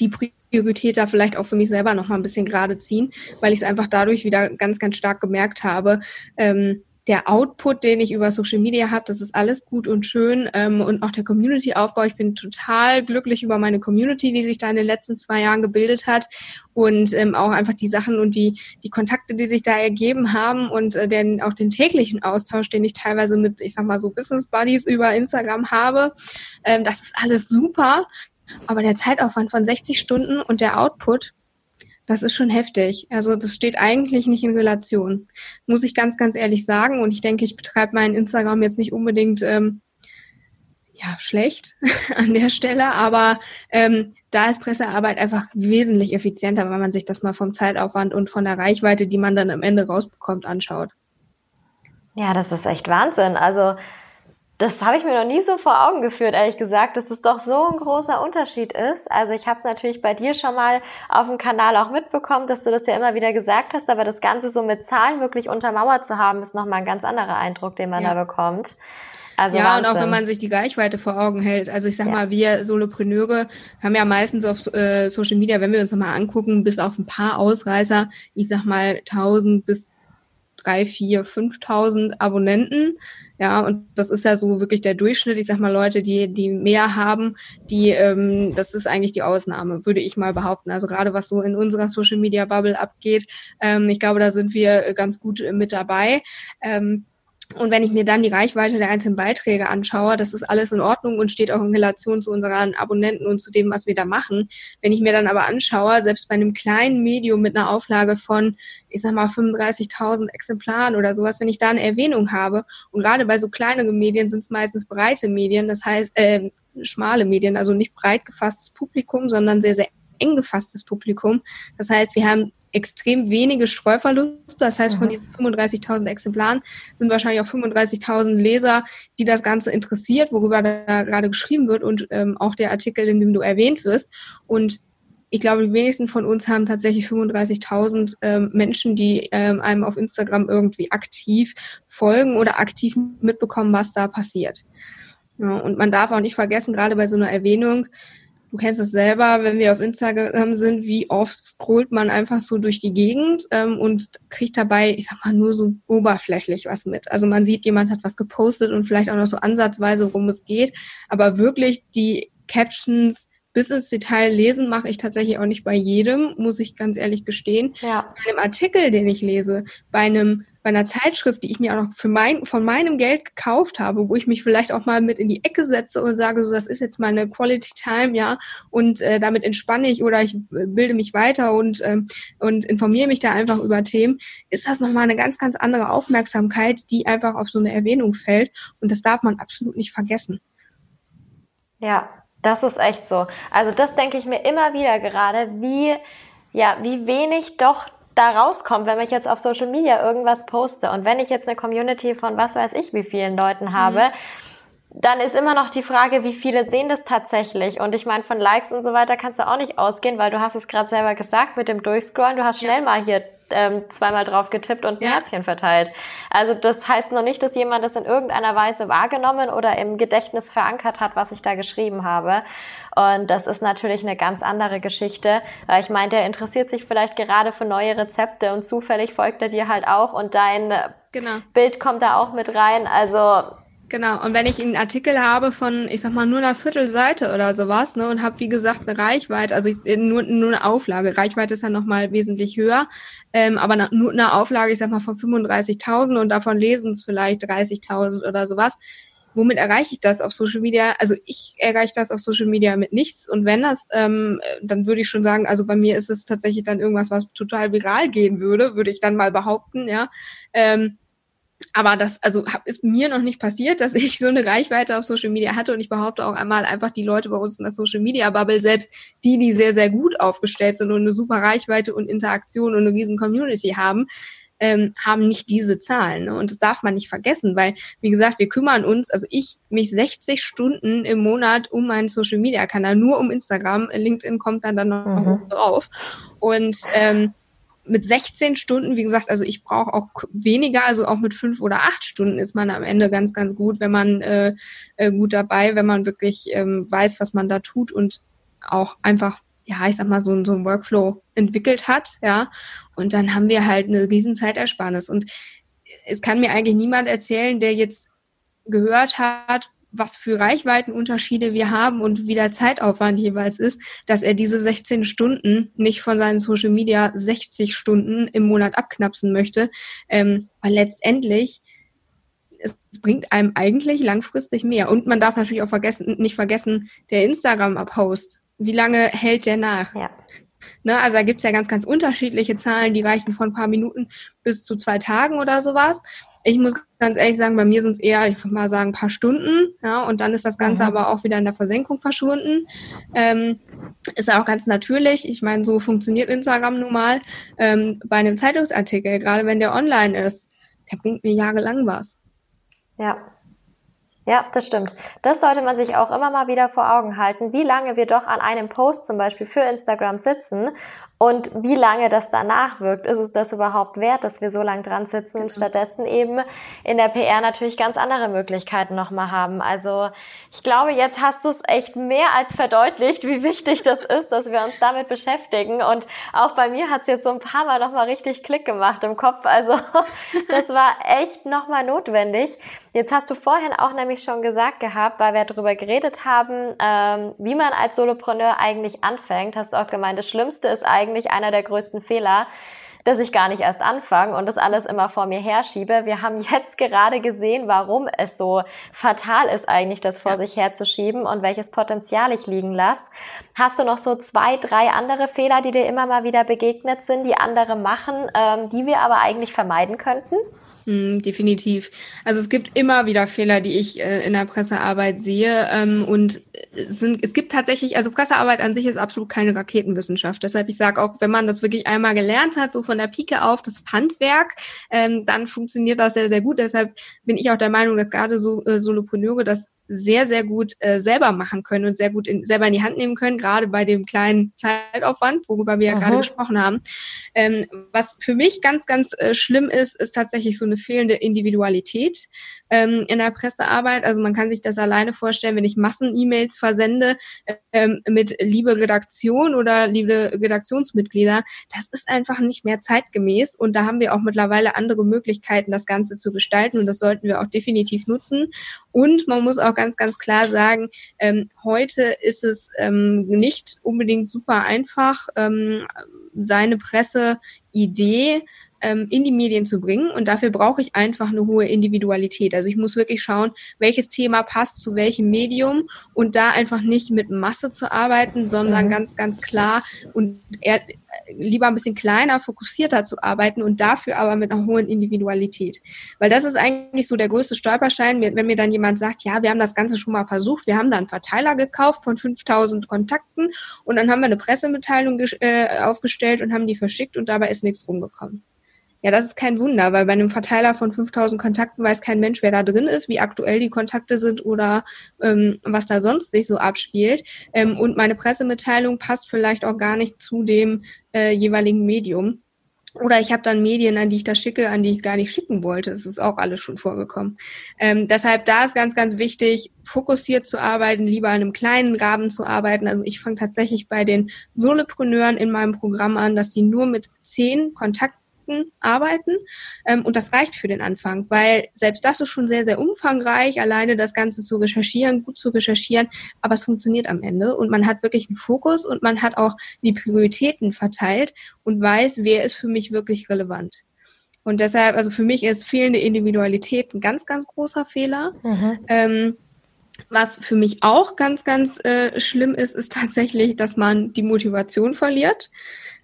die Priorität da vielleicht auch für mich selber noch mal ein bisschen gerade ziehen, weil ich es einfach dadurch wieder ganz, ganz stark gemerkt habe, ähm, der Output, den ich über Social Media habe, das ist alles gut und schön ähm, und auch der Community-Aufbau. Ich bin total glücklich über meine Community, die sich da in den letzten zwei Jahren gebildet hat und ähm, auch einfach die Sachen und die die Kontakte, die sich da ergeben haben und äh, den auch den täglichen Austausch, den ich teilweise mit, ich sag mal so Business Buddies über Instagram habe. Ähm, das ist alles super, aber der Zeitaufwand von 60 Stunden und der Output Das ist schon heftig. Also das steht eigentlich nicht in Relation, muss ich ganz, ganz ehrlich sagen. Und ich denke, ich betreibe meinen Instagram jetzt nicht unbedingt ähm, ja schlecht an der Stelle, aber ähm, da ist Pressearbeit einfach wesentlich effizienter, wenn man sich das mal vom Zeitaufwand und von der Reichweite, die man dann am Ende rausbekommt, anschaut. Ja, das ist echt Wahnsinn. Also das habe ich mir noch nie so vor Augen geführt, ehrlich gesagt, dass es doch so ein großer Unterschied ist. Also ich habe es natürlich bei dir schon mal auf dem Kanal auch mitbekommen, dass du das ja immer wieder gesagt hast, aber das Ganze so mit Zahlen wirklich untermauert zu haben, ist nochmal ein ganz anderer Eindruck, den man ja. da bekommt. Also ja, Wahnsinn. und auch wenn man sich die Reichweite vor Augen hält. Also ich sag ja. mal, wir Solopreneure haben ja meistens auf äh, Social Media, wenn wir uns nochmal angucken, bis auf ein paar Ausreißer, ich sag mal 1000 bis drei, vier, 5.000 Abonnenten. Ja, und das ist ja so wirklich der Durchschnitt. Ich sag mal, Leute, die, die mehr haben, die, ähm, das ist eigentlich die Ausnahme, würde ich mal behaupten. Also gerade was so in unserer Social Media Bubble abgeht, ähm, ich glaube, da sind wir ganz gut mit dabei. Ähm, und wenn ich mir dann die Reichweite der einzelnen Beiträge anschaue, das ist alles in Ordnung und steht auch in Relation zu unseren Abonnenten und zu dem, was wir da machen. Wenn ich mir dann aber anschaue, selbst bei einem kleinen Medium mit einer Auflage von, ich sag mal, 35.000 Exemplaren oder sowas, wenn ich da eine Erwähnung habe, und gerade bei so kleineren Medien sind es meistens breite Medien, das heißt, äh, schmale Medien, also nicht breit gefasstes Publikum, sondern sehr, sehr eng gefasstes Publikum. Das heißt, wir haben extrem wenige Streuverluste. Das heißt, von mhm. diesen 35.000 Exemplaren sind wahrscheinlich auch 35.000 Leser, die das Ganze interessiert, worüber da gerade geschrieben wird und ähm, auch der Artikel, in dem du erwähnt wirst. Und ich glaube, die wenigsten von uns haben tatsächlich 35.000 ähm, Menschen, die ähm, einem auf Instagram irgendwie aktiv folgen oder aktiv mitbekommen, was da passiert. Ja, und man darf auch nicht vergessen, gerade bei so einer Erwähnung, du kennst es selber, wenn wir auf Instagram sind, wie oft scrollt man einfach so durch die Gegend ähm, und kriegt dabei, ich sag mal, nur so oberflächlich was mit. Also man sieht, jemand hat was gepostet und vielleicht auch noch so ansatzweise, worum es geht, aber wirklich die Captions bis ins Detail lesen mache ich tatsächlich auch nicht bei jedem, muss ich ganz ehrlich gestehen. Ja. Bei einem Artikel, den ich lese, bei einem bei einer Zeitschrift, die ich mir auch noch für mein, von meinem Geld gekauft habe, wo ich mich vielleicht auch mal mit in die Ecke setze und sage, so, das ist jetzt meine Quality Time, ja, und äh, damit entspanne ich oder ich äh, bilde mich weiter und, ähm, und informiere mich da einfach über Themen, ist das nochmal eine ganz, ganz andere Aufmerksamkeit, die einfach auf so eine Erwähnung fällt. Und das darf man absolut nicht vergessen. Ja, das ist echt so. Also das denke ich mir immer wieder gerade, wie, ja, wie wenig doch da rauskommt, wenn ich jetzt auf Social Media irgendwas poste und wenn ich jetzt eine Community von was weiß ich wie vielen Leuten habe, mhm. dann ist immer noch die Frage, wie viele sehen das tatsächlich? Und ich meine, von Likes und so weiter kannst du auch nicht ausgehen, weil du hast es gerade selber gesagt mit dem Durchscrollen, du hast schnell mal hier ähm, zweimal drauf getippt und ein ja. Herzchen verteilt. Also das heißt noch nicht, dass jemand das in irgendeiner Weise wahrgenommen oder im Gedächtnis verankert hat, was ich da geschrieben habe. Und das ist natürlich eine ganz andere Geschichte, weil ich meine, der interessiert sich vielleicht gerade für neue Rezepte und zufällig folgt er dir halt auch und dein genau. Bild kommt da auch mit rein. Also Genau, und wenn ich einen Artikel habe von, ich sag mal, nur einer Viertelseite oder sowas, ne, und habe, wie gesagt, eine Reichweite, also äh, nur, nur eine Auflage, Reichweite ist dann nochmal wesentlich höher, ähm, aber nur eine Auflage, ich sag mal, von 35.000 und davon lesen es vielleicht 30.000 oder sowas, womit erreiche ich das auf Social Media? Also ich erreiche das auf Social Media mit nichts und wenn das, ähm, dann würde ich schon sagen, also bei mir ist es tatsächlich dann irgendwas, was total viral gehen würde, würde ich dann mal behaupten, ja, ähm, aber das also ist mir noch nicht passiert, dass ich so eine Reichweite auf Social Media hatte und ich behaupte auch einmal einfach die Leute bei uns in der Social Media Bubble selbst, die die sehr sehr gut aufgestellt sind und eine super Reichweite und Interaktion und eine riesen Community haben, ähm, haben nicht diese Zahlen. Ne? Und das darf man nicht vergessen, weil, wie gesagt, wir kümmern uns, also ich mich 60 Stunden im Monat um meinen Social Media Kanal, nur um Instagram. LinkedIn kommt dann dann noch mhm. drauf. Und ähm, mit 16 Stunden, wie gesagt, also ich brauche auch weniger, also auch mit fünf oder acht Stunden ist man am Ende ganz, ganz gut, wenn man äh, äh, gut dabei, wenn man wirklich ähm, weiß, was man da tut und auch einfach, ja, ich sag mal, so, so ein Workflow entwickelt hat, ja. Und dann haben wir halt eine riesen Zeitersparnis. Und es kann mir eigentlich niemand erzählen, der jetzt gehört hat, was für Reichweitenunterschiede wir haben und wie der Zeitaufwand jeweils ist, dass er diese 16 Stunden nicht von seinen Social Media 60 Stunden im Monat abknapsen möchte, ähm, weil letztendlich es bringt einem eigentlich langfristig mehr. Und man darf natürlich auch vergessen, nicht vergessen, der Instagram-Post. Wie lange hält der nach? Ja. Ne? Also da gibt's ja ganz, ganz unterschiedliche Zahlen, die reichen von ein paar Minuten bis zu zwei Tagen oder sowas. Ich muss ganz ehrlich sagen, bei mir sind es eher, ich würde mal sagen, ein paar Stunden, ja, und dann ist das Ganze mhm. aber auch wieder in der Versenkung verschwunden. Ähm, ist ja auch ganz natürlich. Ich meine, so funktioniert Instagram nun mal. Ähm, bei einem Zeitungsartikel, gerade wenn der online ist, der bringt mir jahrelang was. Ja, ja, das stimmt. Das sollte man sich auch immer mal wieder vor Augen halten, wie lange wir doch an einem Post zum Beispiel für Instagram sitzen und wie lange das danach wirkt. Ist es das überhaupt wert, dass wir so lange dran sitzen und genau. stattdessen eben in der PR natürlich ganz andere Möglichkeiten nochmal haben. Also ich glaube, jetzt hast du es echt mehr als verdeutlicht, wie wichtig das ist, dass wir uns damit beschäftigen. Und auch bei mir hat es jetzt so ein paar Mal nochmal richtig Klick gemacht im Kopf. Also das war echt nochmal notwendig. Jetzt hast du vorhin auch nämlich schon gesagt gehabt, weil wir darüber geredet haben, ähm, wie man als Solopreneur eigentlich anfängt, hast du auch gemeint, das Schlimmste ist eigentlich einer der größten Fehler, dass ich gar nicht erst anfange und das alles immer vor mir herschiebe. Wir haben jetzt gerade gesehen, warum es so fatal ist, eigentlich das vor ja. sich herzuschieben und welches Potenzial ich liegen lasse. Hast du noch so zwei, drei andere Fehler, die dir immer mal wieder begegnet sind, die andere machen, ähm, die wir aber eigentlich vermeiden könnten? Mm, definitiv. Also es gibt immer wieder Fehler, die ich äh, in der Pressearbeit sehe. Ähm, und sind, es gibt tatsächlich, also Pressearbeit an sich ist absolut keine Raketenwissenschaft. Deshalb ich sage auch, wenn man das wirklich einmal gelernt hat, so von der Pike auf, das Handwerk, ähm, dann funktioniert das sehr, sehr gut. Deshalb bin ich auch der Meinung, dass gerade so äh, Solopreneure das sehr, sehr gut äh, selber machen können und sehr gut in, selber in die Hand nehmen können, gerade bei dem kleinen Zeitaufwand, worüber wir ja gerade gesprochen haben. Ähm, was für mich ganz, ganz äh, schlimm ist, ist tatsächlich so eine fehlende Individualität ähm, in der Pressearbeit. Also man kann sich das alleine vorstellen, wenn ich Massen-E-Mails versende ähm, mit liebe Redaktion oder liebe Redaktionsmitglieder, das ist einfach nicht mehr zeitgemäß und da haben wir auch mittlerweile andere Möglichkeiten, das Ganze zu gestalten und das sollten wir auch definitiv nutzen. Und man muss auch ganz, ganz klar sagen, ähm, heute ist es ähm, nicht unbedingt super einfach, ähm, seine Presseidee ähm, in die Medien zu bringen. Und dafür brauche ich einfach eine hohe Individualität. Also ich muss wirklich schauen, welches Thema passt zu welchem Medium und da einfach nicht mit Masse zu arbeiten, sondern mhm. ganz, ganz klar und eher, lieber ein bisschen kleiner, fokussierter zu arbeiten und dafür aber mit einer hohen Individualität. Weil das ist eigentlich so der größte Stolperschein, wenn mir dann jemand sagt, ja, wir haben das Ganze schon mal versucht, wir haben da einen Verteiler gekauft von 5000 Kontakten und dann haben wir eine Pressemitteilung äh, aufgestellt und haben die verschickt und dabei ist nichts rumgekommen. Ja, das ist kein Wunder, weil bei einem Verteiler von 5000 Kontakten weiß kein Mensch, wer da drin ist, wie aktuell die Kontakte sind oder ähm, was da sonst sich so abspielt. Ähm, und meine Pressemitteilung passt vielleicht auch gar nicht zu dem äh, jeweiligen Medium. Oder ich habe dann Medien, an die ich das schicke, an die ich es gar nicht schicken wollte. Das ist auch alles schon vorgekommen. Ähm, deshalb da ist ganz, ganz wichtig, fokussiert zu arbeiten, lieber an einem kleinen Rahmen zu arbeiten. Also ich fange tatsächlich bei den Solopreneuren in meinem Programm an, dass die nur mit zehn Kontakten Kontakten arbeiten. Ähm, und das reicht für den Anfang, weil selbst das ist schon sehr, sehr umfangreich, alleine das Ganze zu recherchieren, gut zu recherchieren, aber es funktioniert am Ende und man hat wirklich einen Fokus und man hat auch die Prioritäten verteilt und weiß, wer ist für mich wirklich relevant. Und deshalb, also für mich ist fehlende Individualität ein ganz, ganz großer Fehler. Mhm. Ähm, was für mich auch ganz, ganz äh, schlimm ist, ist tatsächlich, dass man die Motivation verliert.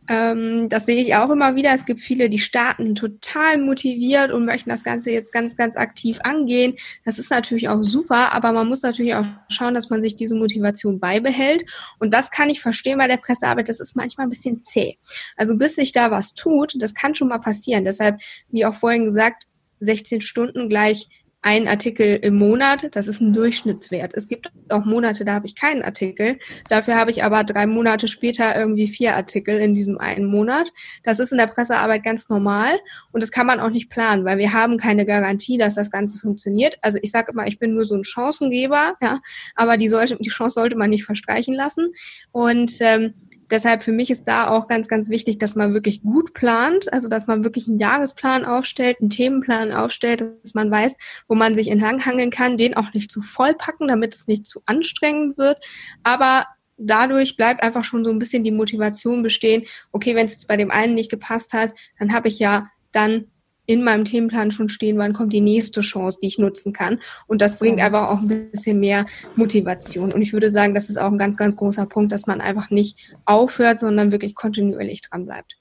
Ähm, das sehe ich auch immer wieder. Es gibt viele, die starten total motiviert und möchten das Ganze jetzt ganz, ganz aktiv angehen. Das ist natürlich auch super, aber man muss natürlich auch schauen, dass man sich diese Motivation beibehält. Und das kann ich verstehen bei der Pressearbeit. Das ist manchmal ein bisschen zäh. Also bis sich da was tut, das kann schon mal passieren. Deshalb, wie auch vorhin gesagt, 16 Stunden gleich ein Artikel im Monat, das ist ein Durchschnittswert. Es gibt auch Monate, da habe ich keinen Artikel. Dafür habe ich aber drei Monate später irgendwie vier Artikel in diesem einen Monat. Das ist in der Pressearbeit ganz normal und das kann man auch nicht planen, weil wir haben keine Garantie, dass das Ganze funktioniert. Also ich sage immer, ich bin nur so ein Chancengeber, ja, aber die sollte, die Chance sollte man nicht verstreichen lassen. Und ähm, Deshalb für mich ist da auch ganz, ganz wichtig, dass man wirklich gut plant, also dass man wirklich einen Jahresplan aufstellt, einen Themenplan aufstellt, dass man weiß, wo man sich entlanghangeln kann, den auch nicht zu vollpacken, damit es nicht zu anstrengend wird, aber dadurch bleibt einfach schon so ein bisschen die Motivation bestehen, okay, wenn es jetzt bei dem einen nicht gepasst hat, dann habe ich ja dann in meinem Themenplan schon stehen, wann kommt die nächste Chance, die ich nutzen kann. Und das bringt einfach auch ein bisschen mehr Motivation. Und ich würde sagen, das ist auch ein ganz, ganz großer Punkt, dass man einfach nicht aufhört, sondern wirklich kontinuierlich dran bleibt.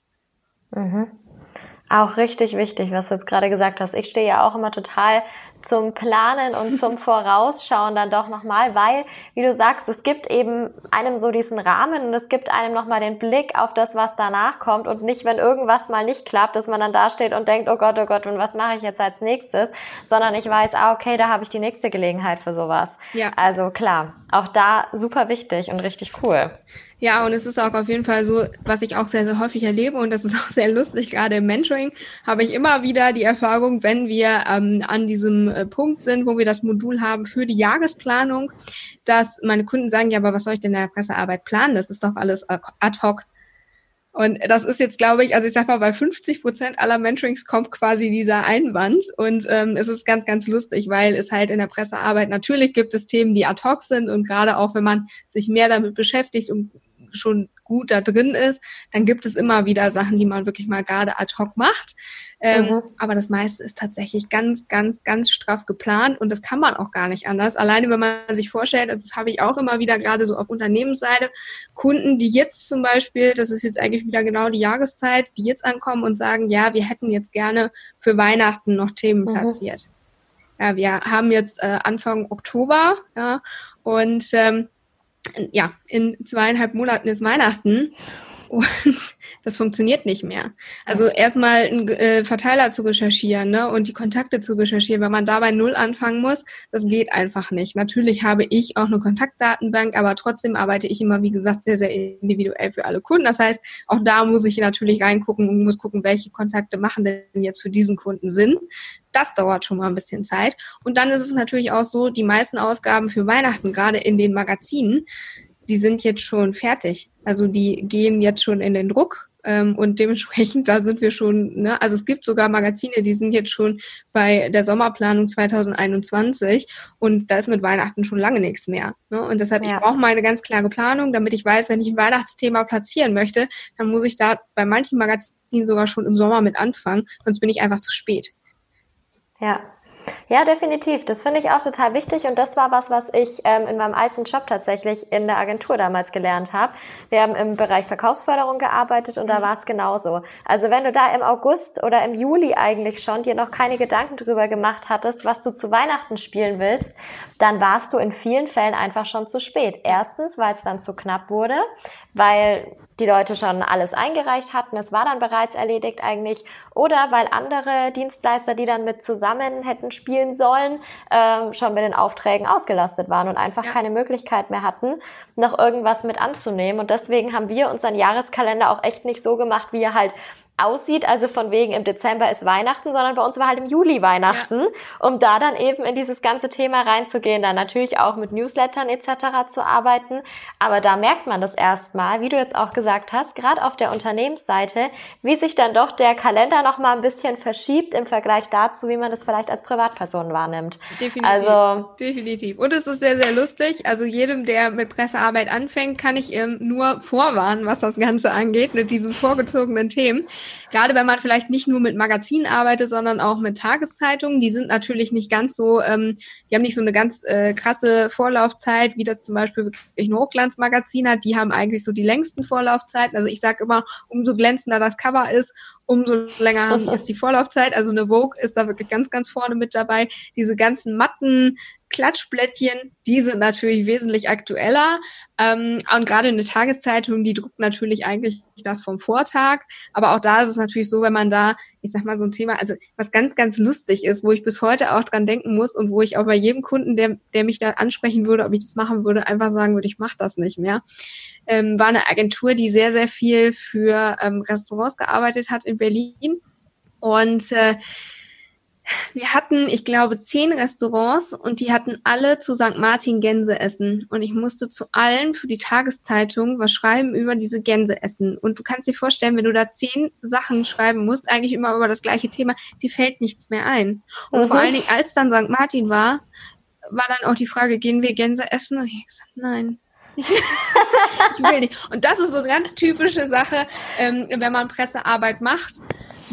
Mhm. Auch richtig wichtig, was du jetzt gerade gesagt hast. Ich stehe ja auch immer total zum Planen und zum Vorausschauen dann doch nochmal, weil, wie du sagst, es gibt eben einem so diesen Rahmen und es gibt einem nochmal den Blick auf das, was danach kommt und nicht, wenn irgendwas mal nicht klappt, dass man dann da steht und denkt, oh Gott, oh Gott, und was mache ich jetzt als nächstes, sondern ich weiß, ah, okay, da habe ich die nächste Gelegenheit für sowas. Ja. Also klar, auch da super wichtig und richtig cool. Ja, und es ist auch auf jeden Fall so, was ich auch sehr, sehr häufig erlebe, und das ist auch sehr lustig, gerade im Mentoring, habe ich immer wieder die Erfahrung, wenn wir ähm, an diesem äh, Punkt sind, wo wir das Modul haben für die Jahresplanung, dass meine Kunden sagen, ja, aber was soll ich denn in der Pressearbeit planen? Das ist doch alles ad hoc. Und das ist jetzt, glaube ich, also ich sag mal, bei 50 Prozent aller Mentorings kommt quasi dieser Einwand. Und ähm, es ist ganz, ganz lustig, weil es halt in der Pressearbeit natürlich gibt es Themen, die ad hoc sind. Und gerade auch, wenn man sich mehr damit beschäftigt und schon gut da drin ist, dann gibt es immer wieder Sachen, die man wirklich mal gerade ad hoc macht. Ähm, mhm. Aber das meiste ist tatsächlich ganz, ganz, ganz straff geplant und das kann man auch gar nicht anders. Alleine, wenn man sich vorstellt, das habe ich auch immer wieder gerade so auf Unternehmensseite, Kunden, die jetzt zum Beispiel, das ist jetzt eigentlich wieder genau die Jahreszeit, die jetzt ankommen und sagen, ja, wir hätten jetzt gerne für Weihnachten noch Themen mhm. platziert. Ja, wir haben jetzt äh, Anfang Oktober, ja, und ähm, ja, in zweieinhalb Monaten ist Weihnachten und das funktioniert nicht mehr. Also erstmal einen äh, Verteiler zu recherchieren ne, und die Kontakte zu recherchieren, wenn man dabei null anfangen muss, das geht einfach nicht. Natürlich habe ich auch eine Kontaktdatenbank, aber trotzdem arbeite ich immer, wie gesagt, sehr, sehr individuell für alle Kunden. Das heißt, auch da muss ich natürlich reingucken und muss gucken, welche Kontakte machen denn jetzt für diesen Kunden Sinn. Das dauert schon mal ein bisschen Zeit. Und dann ist es natürlich auch so, die meisten Ausgaben für Weihnachten, gerade in den Magazinen, die sind jetzt schon fertig. Also die gehen jetzt schon in den Druck ähm, und dementsprechend, da sind wir schon, ne, also es gibt sogar Magazine, die sind jetzt schon bei der Sommerplanung 2021 und da ist mit Weihnachten schon lange nichts mehr. Ne? Und deshalb, ja. ich brauche mal eine ganz klare Planung, damit ich weiß, wenn ich ein Weihnachtsthema platzieren möchte, dann muss ich da bei manchen Magazinen sogar schon im Sommer mit anfangen, sonst bin ich einfach zu spät. Ja, ja, definitiv. Das finde ich auch total wichtig und das war was, was ich ähm, in meinem alten Job tatsächlich in der Agentur damals gelernt habe. Wir haben im Bereich Verkaufsförderung gearbeitet und da mhm. war es genauso. Also wenn du da im August oder im Juli eigentlich schon dir noch keine Gedanken drüber gemacht hattest, was du zu Weihnachten spielen willst, dann warst du in vielen Fällen einfach schon zu spät. Erstens, weil es dann zu knapp wurde, weil die Leute schon alles eingereicht hatten, es war dann bereits erledigt eigentlich, oder weil andere Dienstleister, die dann mit zusammen hätten spielen sollen, ähm, schon mit den Aufträgen ausgelastet waren und einfach ja. keine Möglichkeit mehr hatten, noch irgendwas mit anzunehmen. Und deswegen haben wir unseren Jahreskalender auch echt nicht so gemacht, wie er halt aussieht, also von wegen im Dezember ist Weihnachten, sondern bei uns war halt im Juli Weihnachten, ja. um da dann eben in dieses ganze Thema reinzugehen, dann natürlich auch mit Newslettern etc. zu arbeiten, aber da merkt man das erstmal, wie du jetzt auch gesagt hast, gerade auf der Unternehmensseite, wie sich dann doch der Kalender noch mal ein bisschen verschiebt im Vergleich dazu, wie man das vielleicht als Privatperson wahrnimmt. Definitiv. Also definitiv. Und es ist sehr sehr lustig, also jedem, der mit Pressearbeit anfängt, kann ich ähm, nur vorwarnen, was das Ganze angeht, mit diesen vorgezogenen Themen. Gerade wenn man vielleicht nicht nur mit Magazinen arbeitet, sondern auch mit Tageszeitungen, die sind natürlich nicht ganz so, ähm, die haben nicht so eine ganz äh, krasse Vorlaufzeit, wie das zum Beispiel wirklich ein Hochglanzmagazin hat. Die haben eigentlich so die längsten Vorlaufzeiten. Also ich sage immer, umso glänzender das Cover ist, umso länger ist die Vorlaufzeit. Also eine Vogue ist da wirklich ganz, ganz vorne mit dabei. Diese ganzen matten Klatschblättchen, die sind natürlich wesentlich aktueller. Ähm, und gerade eine Tageszeitung, die druckt natürlich eigentlich das vom Vortag. Aber auch da ist es natürlich so, wenn man da, ich sag mal, so ein Thema, also was ganz, ganz lustig ist, wo ich bis heute auch dran denken muss und wo ich auch bei jedem Kunden, der, der mich da ansprechen würde, ob ich das machen würde, einfach sagen würde, ich mache das nicht mehr. Ähm, war eine Agentur, die sehr, sehr viel für ähm, Restaurants gearbeitet hat in Berlin. Und äh, wir hatten, ich glaube, zehn Restaurants und die hatten alle zu St. Martin Gänse essen. Und ich musste zu allen für die Tageszeitung was schreiben über diese Gänse essen. Und du kannst dir vorstellen, wenn du da zehn Sachen schreiben musst, eigentlich immer über das gleiche Thema, dir fällt nichts mehr ein. Und mhm. vor allen Dingen, als dann St. Martin war, war dann auch die Frage, gehen wir Gänse essen? Und ich habe gesagt, nein. ich will nicht. Und das ist so eine ganz typische Sache, ähm, wenn man Pressearbeit macht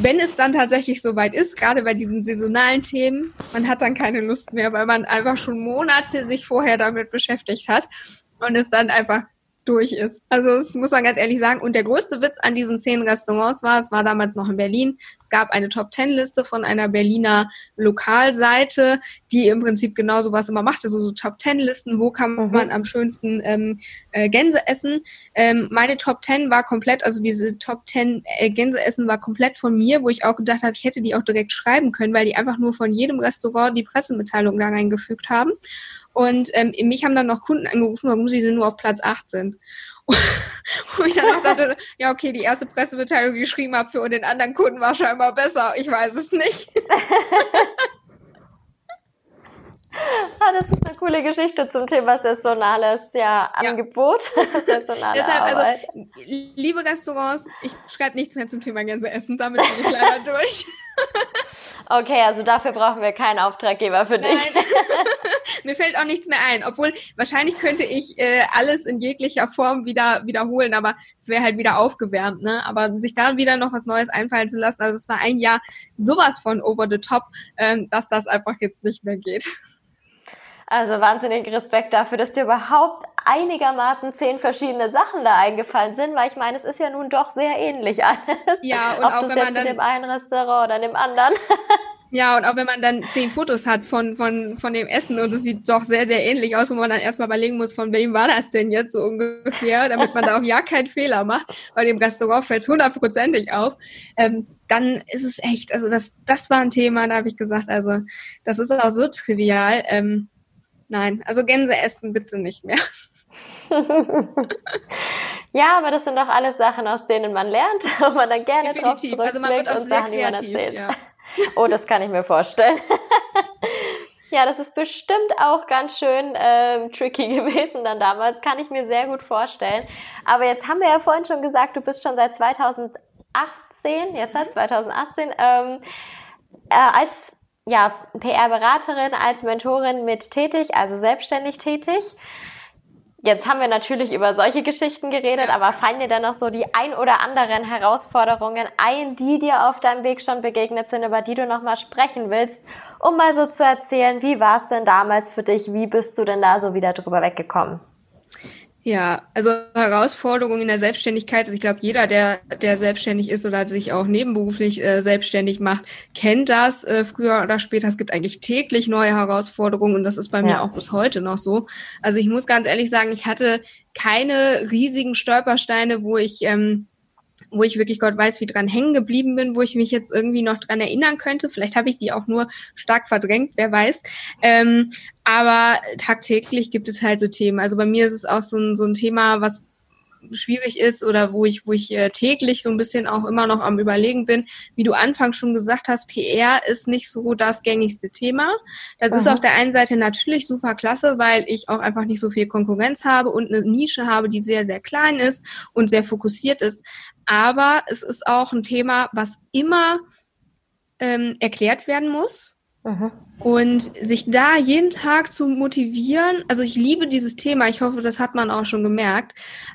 wenn es dann tatsächlich soweit ist, gerade bei diesen saisonalen Themen, man hat dann keine Lust mehr, weil man einfach schon Monate sich vorher damit beschäftigt hat und es dann einfach durch ist. Also das muss man ganz ehrlich sagen. Und der größte Witz an diesen zehn Restaurants war, es war damals noch in Berlin, es gab eine Top-Ten-Liste von einer Berliner Lokalseite, die im Prinzip genau sowas immer macht. Also so Top-Ten-Listen, wo kann mhm. man am schönsten ähm, äh, Gänse essen. Ähm, meine Top-Ten war komplett, also diese Top-Ten äh, Gänse essen war komplett von mir, wo ich auch gedacht habe, ich hätte die auch direkt schreiben können, weil die einfach nur von jedem Restaurant die Pressemitteilung da reingefügt haben. Und ähm, mich haben dann noch Kunden angerufen, warum sie denn nur auf Platz 8 sind. Wo ich dann auch dachte, ja, okay, die erste Pressemitteilung, die ich geschrieben habe für den anderen Kunden, war scheinbar besser. Ich weiß es nicht. Ah, das ist eine coole Geschichte zum Thema saisonales ja, Angebot. Saisonale Deshalb, also, Arbeit. also, liebe Restaurants, ich schreibe nichts mehr zum Thema Gänseessen, damit bin ich leider durch. Okay, also dafür brauchen wir keinen Auftraggeber für dich. Mir fällt auch nichts mehr ein, obwohl wahrscheinlich könnte ich äh, alles in jeglicher Form wieder wiederholen, aber es wäre halt wieder aufgewärmt, ne? Aber sich da wieder noch was Neues einfallen zu lassen, also es war ein Jahr sowas von over the top, ähm, dass das einfach jetzt nicht mehr geht. Also wahnsinnig Respekt dafür, dass dir überhaupt einigermaßen zehn verschiedene Sachen da eingefallen sind, weil ich meine, es ist ja nun doch sehr ähnlich alles. Ja, und Ob auch das wenn jetzt man dann in dem einen Restaurant oder in dem anderen. Ja, und auch wenn man dann zehn Fotos hat von, von, von dem Essen und es sieht doch sehr, sehr ähnlich aus, wo man dann erstmal überlegen muss, von wem war das denn jetzt so ungefähr, damit man da auch ja keinen Fehler macht. Bei dem Restaurant fällt es hundertprozentig auf. Ähm, dann ist es echt, also das, das war ein Thema, da habe ich gesagt, also das ist auch so trivial. Ähm, nein, also Gänse essen bitte nicht mehr. ja, aber das sind doch alles Sachen, aus denen man lernt und man dann gerne Definitiv. drauf also man wird auch und Sachen, kreativ, die man erzählt. Ja. Oh, das kann ich mir vorstellen. Ja, das ist bestimmt auch ganz schön ähm, tricky gewesen dann damals, kann ich mir sehr gut vorstellen. Aber jetzt haben wir ja vorhin schon gesagt, du bist schon seit 2018, jetzt seit 2018, ähm, äh, als ja, PR-Beraterin, als Mentorin mit tätig, also selbstständig tätig. Jetzt haben wir natürlich über solche Geschichten geredet, aber fallen dir dann noch so die ein oder anderen Herausforderungen ein, die dir auf deinem Weg schon begegnet sind, über die du nochmal sprechen willst, um mal so zu erzählen, wie war es denn damals für dich? Wie bist du denn da so wieder drüber weggekommen? Ja, also Herausforderungen in der Selbstständigkeit, also ich glaube, jeder, der, der selbstständig ist oder sich auch nebenberuflich äh, selbstständig macht, kennt das äh, früher oder später. Es gibt eigentlich täglich neue Herausforderungen und das ist bei ja. mir auch bis heute noch so. Also ich muss ganz ehrlich sagen, ich hatte keine riesigen Stolpersteine, wo ich ähm, wo ich wirklich Gott weiß, wie dran hängen geblieben bin, wo ich mich jetzt irgendwie noch dran erinnern könnte. Vielleicht habe ich die auch nur stark verdrängt, wer weiß. Ähm, aber tagtäglich gibt es halt so Themen. Also bei mir ist es auch so ein, so ein Thema, was schwierig ist oder wo ich, wo ich äh, täglich so ein bisschen auch immer noch am Überlegen bin. Wie du anfangs schon gesagt hast, PR ist nicht so das gängigste Thema. Das Aha. ist auf der einen Seite natürlich super klasse, weil ich auch einfach nicht so viel Konkurrenz habe und eine Nische habe, die sehr, sehr klein ist und sehr fokussiert ist. Aber es ist auch ein Thema, was immer ähm, erklärt werden muss Mhm. Und sich da jeden Tag zu motivieren, also ich liebe dieses Thema, ich hoffe, das hat man auch schon gemerkt,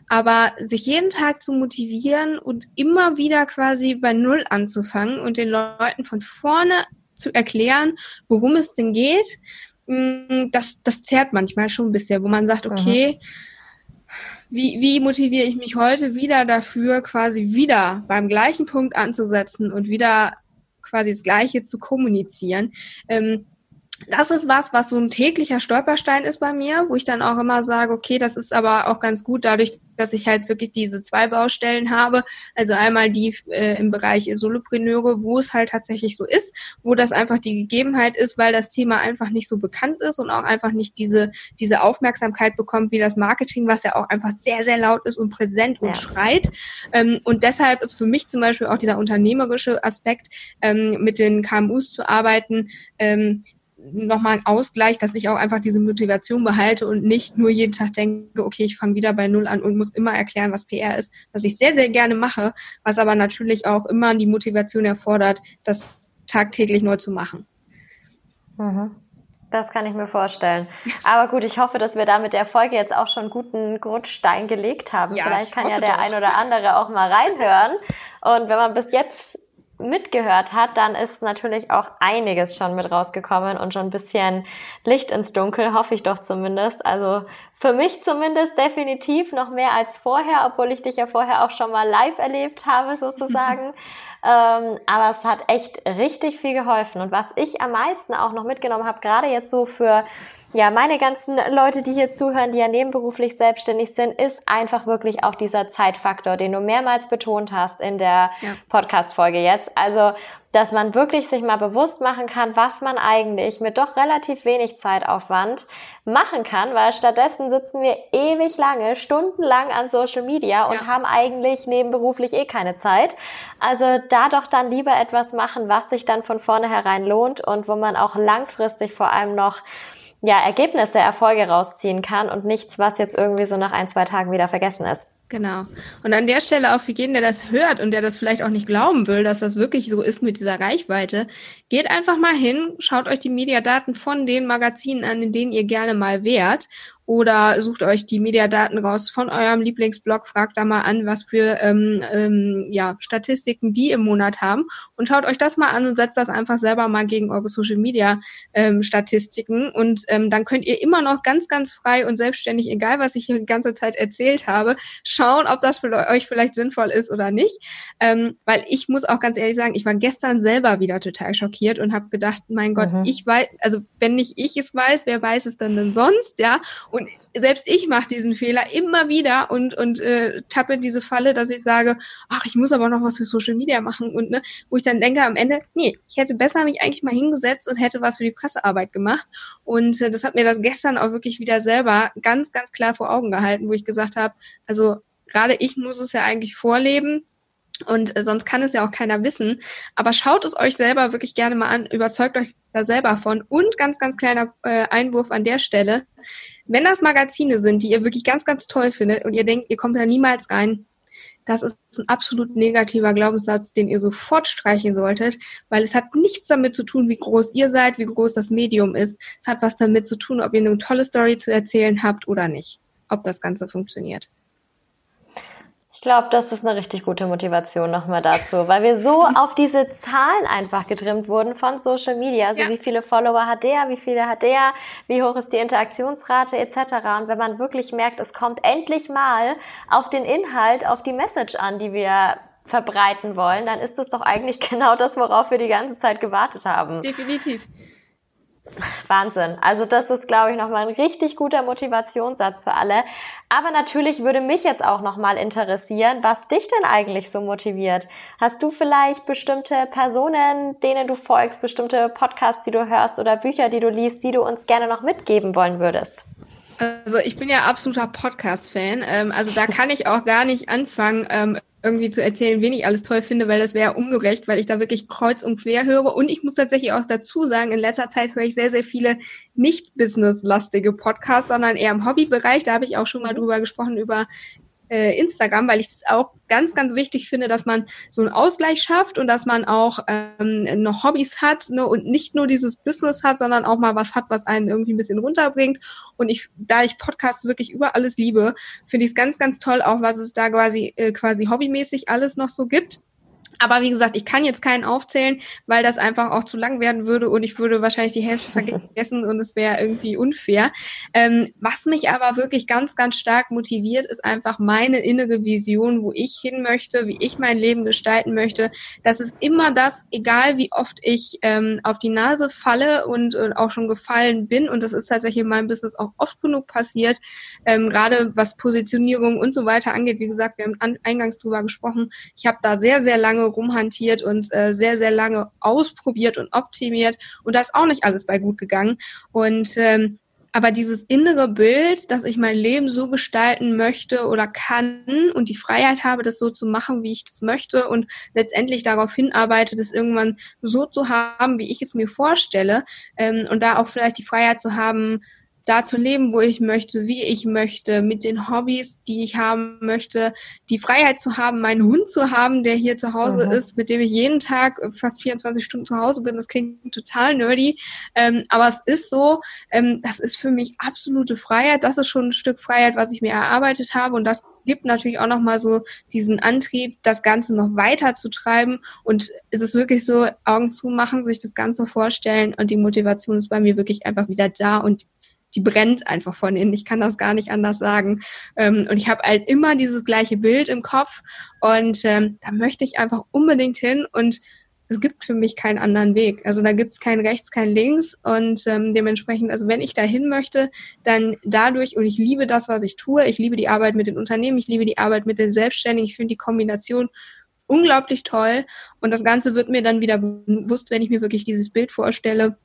aber sich jeden Tag zu motivieren und immer wieder quasi bei Null anzufangen und den Leuten von vorne zu erklären, worum es denn geht, mm, das, das zerrt manchmal schon ein bisschen, wo man sagt, okay, mhm. Wie, wie motiviere ich mich heute wieder dafür, quasi wieder beim gleichen Punkt anzusetzen und wieder quasi das Gleiche zu kommunizieren. Ähm, das ist was, was so ein täglicher Stolperstein ist bei mir, wo ich dann auch immer sage, okay, das ist aber auch ganz gut dadurch, dass ich halt wirklich diese zwei Baustellen habe. Also einmal die äh, im Bereich Solopreneure, wo es halt tatsächlich so ist, wo das einfach die Gegebenheit ist, weil das Thema einfach nicht so bekannt ist und auch einfach nicht diese, diese Aufmerksamkeit bekommt wie das Marketing, was ja auch einfach sehr, sehr laut ist und präsent und ja. schreit. Ähm, und deshalb ist für mich zum Beispiel auch dieser unternehmerische Aspekt, ähm, mit den KMUs zu arbeiten, ähm, nochmal ein Ausgleich, dass ich auch einfach diese Motivation behalte und nicht nur jeden Tag denke, okay, ich fange wieder bei Null an und muss immer erklären, was PR ist, was ich sehr, sehr gerne mache, was aber natürlich auch immer die Motivation erfordert, das tagtäglich neu zu machen. Mhm. Das kann ich mir vorstellen. Aber gut, ich hoffe, dass wir da mit der Folge jetzt auch schon einen guten Grundstein gelegt haben. Ja, Vielleicht kann ja der doch. ein oder andere auch mal reinhören. Und wenn man bis jetzt mitgehört hat, dann ist natürlich auch einiges schon mit rausgekommen und schon ein bisschen Licht ins Dunkel, hoffe ich doch zumindest. Also für mich zumindest definitiv noch mehr als vorher, obwohl ich dich ja vorher auch schon mal live erlebt habe sozusagen. Ähm, aber es hat echt richtig viel geholfen. Und was ich am meisten auch noch mitgenommen habe, gerade jetzt so für ja, meine ganzen Leute, die hier zuhören, die ja nebenberuflich selbstständig sind, ist einfach wirklich auch dieser Zeitfaktor, den du mehrmals betont hast in der ja. Podcast-Folge jetzt. Also, dass man wirklich sich mal bewusst machen kann, was man eigentlich mit doch relativ wenig Zeitaufwand machen kann, weil stattdessen sitzen wir ewig lange, stundenlang an Social Media und ja. haben eigentlich nebenberuflich eh keine Zeit. Also da doch dann lieber etwas machen, was sich dann von vornherein lohnt und wo man auch langfristig vor allem noch ja, Ergebnisse, Erfolge rausziehen kann und nichts, was jetzt irgendwie so nach ein, zwei Tagen wieder vergessen ist. Genau. Und an der Stelle auch für jeden, der das hört und der das vielleicht auch nicht glauben will, dass das wirklich so ist mit dieser Reichweite, geht einfach mal hin, schaut euch die Mediadaten von den Magazinen an, in denen ihr gerne mal wärt oder sucht euch die Mediadaten raus von eurem Lieblingsblog, fragt da mal an, was für ähm, ähm, ja, Statistiken die im Monat haben und schaut euch das mal an und setzt das einfach selber mal gegen eure Social Media ähm, Statistiken und ähm, dann könnt ihr immer noch ganz, ganz frei und selbstständig, egal was ich hier die ganze Zeit erzählt habe, schauen, ob das für euch vielleicht sinnvoll ist oder nicht. Ähm, weil ich muss auch ganz ehrlich sagen, ich war gestern selber wieder total schockiert und habe gedacht, mein Gott, mhm. ich weiß, also wenn nicht ich es weiß, wer weiß es dann denn sonst, ja? Und selbst ich mache diesen Fehler immer wieder und, und äh, tappe diese Falle, dass ich sage, ach, ich muss aber noch was für Social Media machen und ne, wo ich dann denke am Ende, nee, ich hätte besser mich eigentlich mal hingesetzt und hätte was für die Pressearbeit gemacht. Und äh, das hat mir das gestern auch wirklich wieder selber ganz, ganz klar vor Augen gehalten, wo ich gesagt habe, also gerade ich muss es ja eigentlich vorleben und äh, sonst kann es ja auch keiner wissen. Aber schaut es euch selber wirklich gerne mal an, überzeugt euch da selber von. Und ganz, ganz kleiner äh, Einwurf an der Stelle. Wenn das Magazine sind, die ihr wirklich ganz, ganz toll findet und ihr denkt, ihr kommt da niemals rein, das ist ein absolut negativer Glaubenssatz, den ihr sofort streichen solltet, weil es hat nichts damit zu tun, wie groß ihr seid, wie groß das Medium ist. Es hat was damit zu tun, ob ihr eine tolle Story zu erzählen habt oder nicht, ob das Ganze funktioniert glaube, das ist eine richtig gute Motivation nochmal dazu, weil wir so auf diese Zahlen einfach getrimmt wurden von Social Media. Also ja. wie viele Follower hat der, wie viele hat der, wie hoch ist die Interaktionsrate etc. Und wenn man wirklich merkt, es kommt endlich mal auf den Inhalt, auf die Message an, die wir verbreiten wollen, dann ist das doch eigentlich genau das, worauf wir die ganze Zeit gewartet haben. Definitiv. Wahnsinn. Also das ist, glaube ich, nochmal ein richtig guter Motivationssatz für alle. Aber natürlich würde mich jetzt auch nochmal interessieren, was dich denn eigentlich so motiviert. Hast du vielleicht bestimmte Personen, denen du folgst, bestimmte Podcasts, die du hörst oder Bücher, die du liest, die du uns gerne noch mitgeben wollen würdest? Also ich bin ja absoluter Podcast-Fan. Ähm, also da kann ich auch gar nicht anfangen, ähm, irgendwie zu erzählen, wen ich alles toll finde, weil das wäre ungerecht, weil ich da wirklich kreuz und quer höre. Und ich muss tatsächlich auch dazu sagen, in letzter Zeit höre ich sehr, sehr viele nicht businesslastige Podcasts, sondern eher im Hobbybereich. Da habe ich auch schon mal mhm. drüber gesprochen, über äh, Instagram, weil ich es auch ganz, ganz wichtig finde, dass man so einen Ausgleich schafft und dass man auch ähm, noch Hobbys hat ne, und nicht nur dieses Business hat, sondern auch mal was hat, was einen irgendwie ein bisschen runterbringt. Und ich, da ich Podcasts wirklich über alles liebe, finde ich es ganz, ganz toll, auch was es da quasi, äh, quasi hobbymäßig alles noch so gibt. Aber wie gesagt, ich kann jetzt keinen aufzählen, weil das einfach auch zu lang werden würde und ich würde wahrscheinlich die Hälfte vergessen und es wäre irgendwie unfair. Ähm, was mich aber wirklich ganz, ganz stark motiviert, ist einfach meine innere Vision, wo ich hin möchte, wie ich mein Leben gestalten möchte. Das ist immer das, egal wie oft ich ähm, auf die Nase falle und, und, auch schon gefallen bin. Und das ist tatsächlich in meinem Business auch oft genug passiert, ähm, gerade was Positionierung und so weiter angeht. Wie gesagt, wir haben eingangs drüber gesprochen. Ich habe da sehr, sehr lange rumhantiert und äh, sehr, sehr lange ausprobiert und optimiert. Und da ist auch nicht alles bei gut gegangen. Und ähm, aber dieses innere Bild, dass ich mein Leben so gestalten möchte oder kann und die Freiheit habe, das so zu machen, wie ich das möchte und letztendlich darauf hinarbeite, das irgendwann so zu haben, wie ich es mir vorstelle ähm, und da auch vielleicht die Freiheit zu haben, da zu leben, wo ich möchte, wie ich möchte, mit den Hobbys, die ich haben möchte, die Freiheit zu haben, meinen Hund zu haben, der hier zu Hause Aha. ist, mit dem ich jeden Tag fast 24 Stunden zu Hause bin. Das klingt total nerdy, ähm, aber es ist so, ähm, das ist für mich absolute Freiheit. Das ist schon ein Stück Freiheit, was ich mir erarbeitet habe und das gibt natürlich auch nochmal so diesen Antrieb, das Ganze noch weiter zu treiben und es ist wirklich so, Augen zumachen, sich das Ganze vorstellen und die Motivation ist bei mir wirklich einfach wieder da und die brennt einfach von innen. Ich kann das gar nicht anders sagen. Ähm, und ich habe halt immer dieses gleiche Bild im Kopf und ähm, da möchte ich einfach unbedingt hin und es gibt für mich keinen anderen Weg. Also da gibt es kein rechts, kein links und ähm, dementsprechend, also wenn ich da hin möchte, dann dadurch und ich liebe das, was ich tue. Ich liebe die Arbeit mit den Unternehmen, ich liebe die Arbeit mit den Selbstständigen. Ich finde die Kombination unglaublich toll und das Ganze wird mir dann wieder bewusst, wenn ich mir wirklich dieses Bild vorstelle,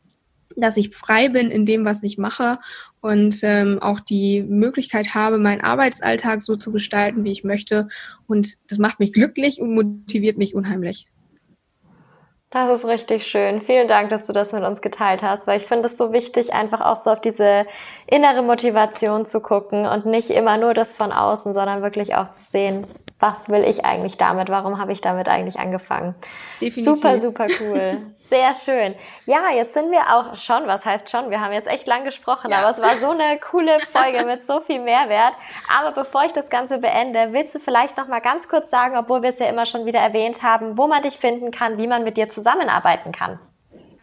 dass ich frei bin in dem, was ich mache und ähm, auch die Möglichkeit habe, meinen Arbeitsalltag so zu gestalten, wie ich möchte. Und das macht mich glücklich und motiviert mich unheimlich. Das ist richtig schön. Vielen Dank, dass du das mit uns geteilt hast, weil ich finde es so wichtig, einfach auch so auf diese innere Motivation zu gucken und nicht immer nur das von außen, sondern wirklich auch zu sehen, was will ich eigentlich damit? Warum habe ich damit eigentlich angefangen? Definitiv. Super, super cool. Sehr schön. Ja, jetzt sind wir auch schon, was heißt schon? Wir haben jetzt echt lang gesprochen, ja. aber es war so eine coole Folge mit so viel Mehrwert. Aber bevor ich das Ganze beende, willst du vielleicht noch mal ganz kurz sagen, obwohl wir es ja immer schon wieder erwähnt haben, wo man dich finden kann, wie man mit dir zusammenarbeiten kann?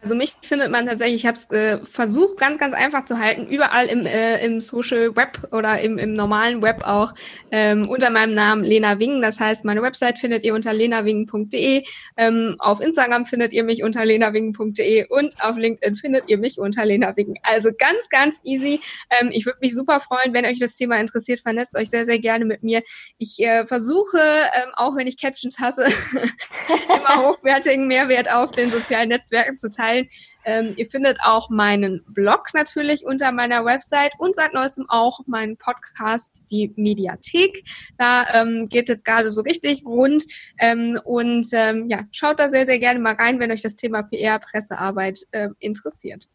Also mich findet man tatsächlich, ich habe es äh, versucht, ganz, ganz einfach zu halten, überall im, äh, im Social Web oder im, im normalen Web auch ähm, unter meinem Namen Lena Wingen. Das heißt, meine Website findet ihr unter lenawingen.de. Ähm, auf Instagram findet ihr mich unter lenawingen.de und auf LinkedIn findet ihr mich unter Lena Wingen. Also ganz, ganz easy. Ähm, ich würde mich super freuen, wenn euch das Thema interessiert. Vernetzt euch sehr, sehr gerne mit mir. Ich äh, versuche, ähm, auch wenn ich Captions hasse, immer hochwertigen Mehrwert auf den sozialen Netzwerken zu teilen teilen. Ähm, ihr findet auch meinen Blog natürlich unter meiner Website und seit neuestem auch meinen Podcast, die Mediathek. Da ähm, geht jetzt gerade so richtig rund. Ähm, und ähm, ja, schaut da sehr, sehr gerne mal rein, wenn euch das Thema PR, Pressearbeit äh, interessiert.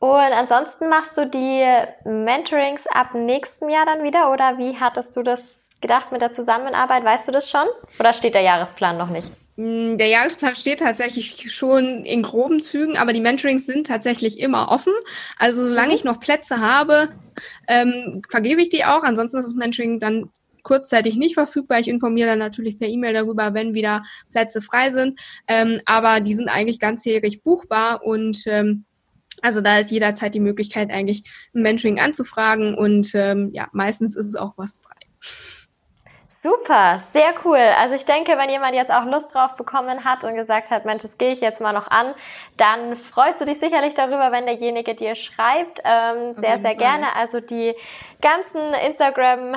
Und ansonsten machst du die Mentorings ab nächstem Jahr dann wieder oder wie hattest du das gedacht mit der Zusammenarbeit? Weißt du das schon? Oder steht der Jahresplan noch nicht? Mm, der Jahresplan steht tatsächlich schon in groben Zügen, aber die Mentorings sind tatsächlich immer offen. Also solange mhm. ich noch Plätze habe, ähm, vergebe ich die auch. Ansonsten ist das Mentoring dann kurzzeitig nicht verfügbar. Ich informiere dann natürlich per E-Mail darüber, wenn wieder Plätze frei sind. Ähm, aber die sind eigentlich ganzjährig buchbar und ähm, also da ist jederzeit die Möglichkeit, eigentlich ein Mentoring anzufragen und ähm, ja, meistens ist es auch was frei. Super, sehr cool. Also ich denke, wenn jemand jetzt auch Lust drauf bekommen hat und gesagt hat, Mensch, das gehe ich jetzt mal noch an, dann freust du dich sicherlich darüber, wenn derjenige dir schreibt. Ähm, sehr, sehr Fall. gerne. Also die ganzen Instagram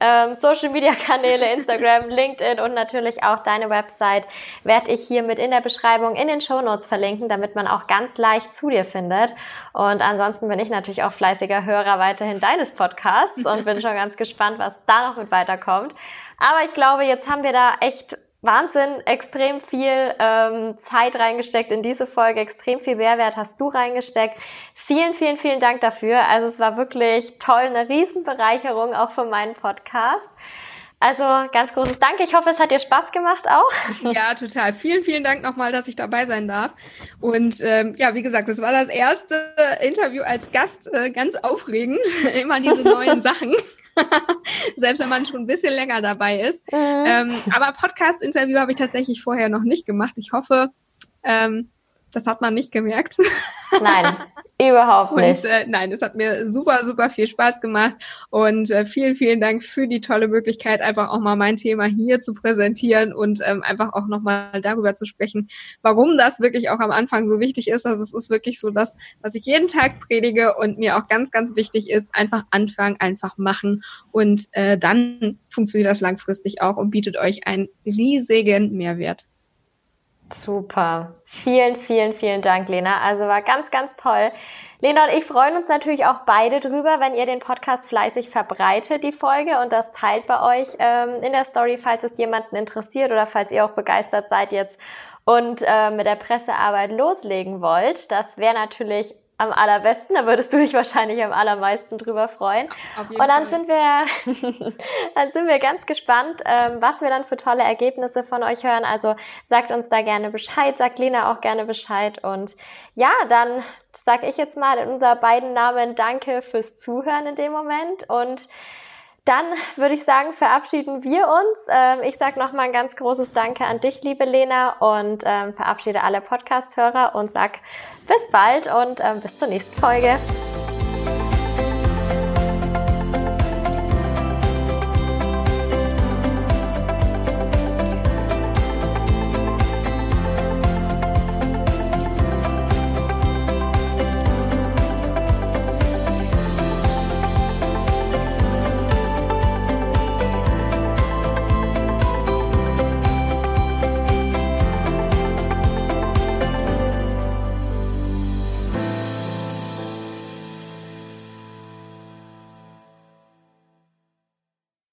ähm, Social Media Kanäle, Instagram, LinkedIn und natürlich auch deine Website werde ich hier mit in der Beschreibung in den Show Notes verlinken, damit man auch ganz leicht zu dir findet. Und ansonsten bin ich natürlich auch fleißiger Hörer weiterhin deines Podcasts und bin schon ganz gespannt, was da noch mit weiterkommt. Aber ich glaube, jetzt haben wir da echt Wahnsinn, extrem viel ähm, Zeit reingesteckt in diese Folge, extrem viel Mehrwert hast du reingesteckt. Vielen, vielen, vielen Dank dafür. Also es war wirklich toll, eine Riesenbereicherung auch für meinen Podcast. Also ganz großes Dank. Ich hoffe, es hat dir Spaß gemacht auch. Ja, total. Vielen, vielen Dank nochmal, dass ich dabei sein darf. Und ähm, ja, wie gesagt, das war das erste Interview als Gast. Äh, ganz aufregend. Immer diese neuen Sachen. Selbst wenn man schon ein bisschen länger dabei ist. Mhm. Ähm, aber Podcast-Interview habe ich tatsächlich vorher noch nicht gemacht. Ich hoffe, ähm, das hat man nicht gemerkt. Nein, überhaupt nicht. Und, äh, nein, es hat mir super, super viel Spaß gemacht. Und äh, vielen, vielen Dank für die tolle Möglichkeit, einfach auch mal mein Thema hier zu präsentieren und ähm, einfach auch nochmal darüber zu sprechen, warum das wirklich auch am Anfang so wichtig ist. Also es ist wirklich so das, was ich jeden Tag predige und mir auch ganz, ganz wichtig ist, einfach anfangen, einfach machen. Und äh, dann funktioniert das langfristig auch und bietet euch einen riesigen Mehrwert. Super. Vielen, vielen, vielen Dank, Lena. Also war ganz, ganz toll. Lena und ich freuen uns natürlich auch beide drüber, wenn ihr den Podcast fleißig verbreitet, die Folge, und das teilt bei euch ähm, in der Story, falls es jemanden interessiert oder falls ihr auch begeistert seid jetzt und äh, mit der Pressearbeit loslegen wollt. Das wäre natürlich am allerbesten. Da würdest du dich wahrscheinlich am allermeisten drüber freuen. und dann Fall. sind wir, dann sind wir ganz gespannt, ähm, was wir dann für tolle Ergebnisse von euch hören. Also sagt uns da gerne Bescheid, sagt Lena auch gerne Bescheid. Und ja, dann sage ich jetzt mal in unser beiden Namen Danke fürs Zuhören in dem Moment und dann würde ich sagen, verabschieden wir uns. Ähm, ich sage nochmal ein ganz großes Danke an dich, liebe Lena, und ähm, verabschiede alle Podcast-Hörer und sag bis bald und ähm, bis zur nächsten Folge.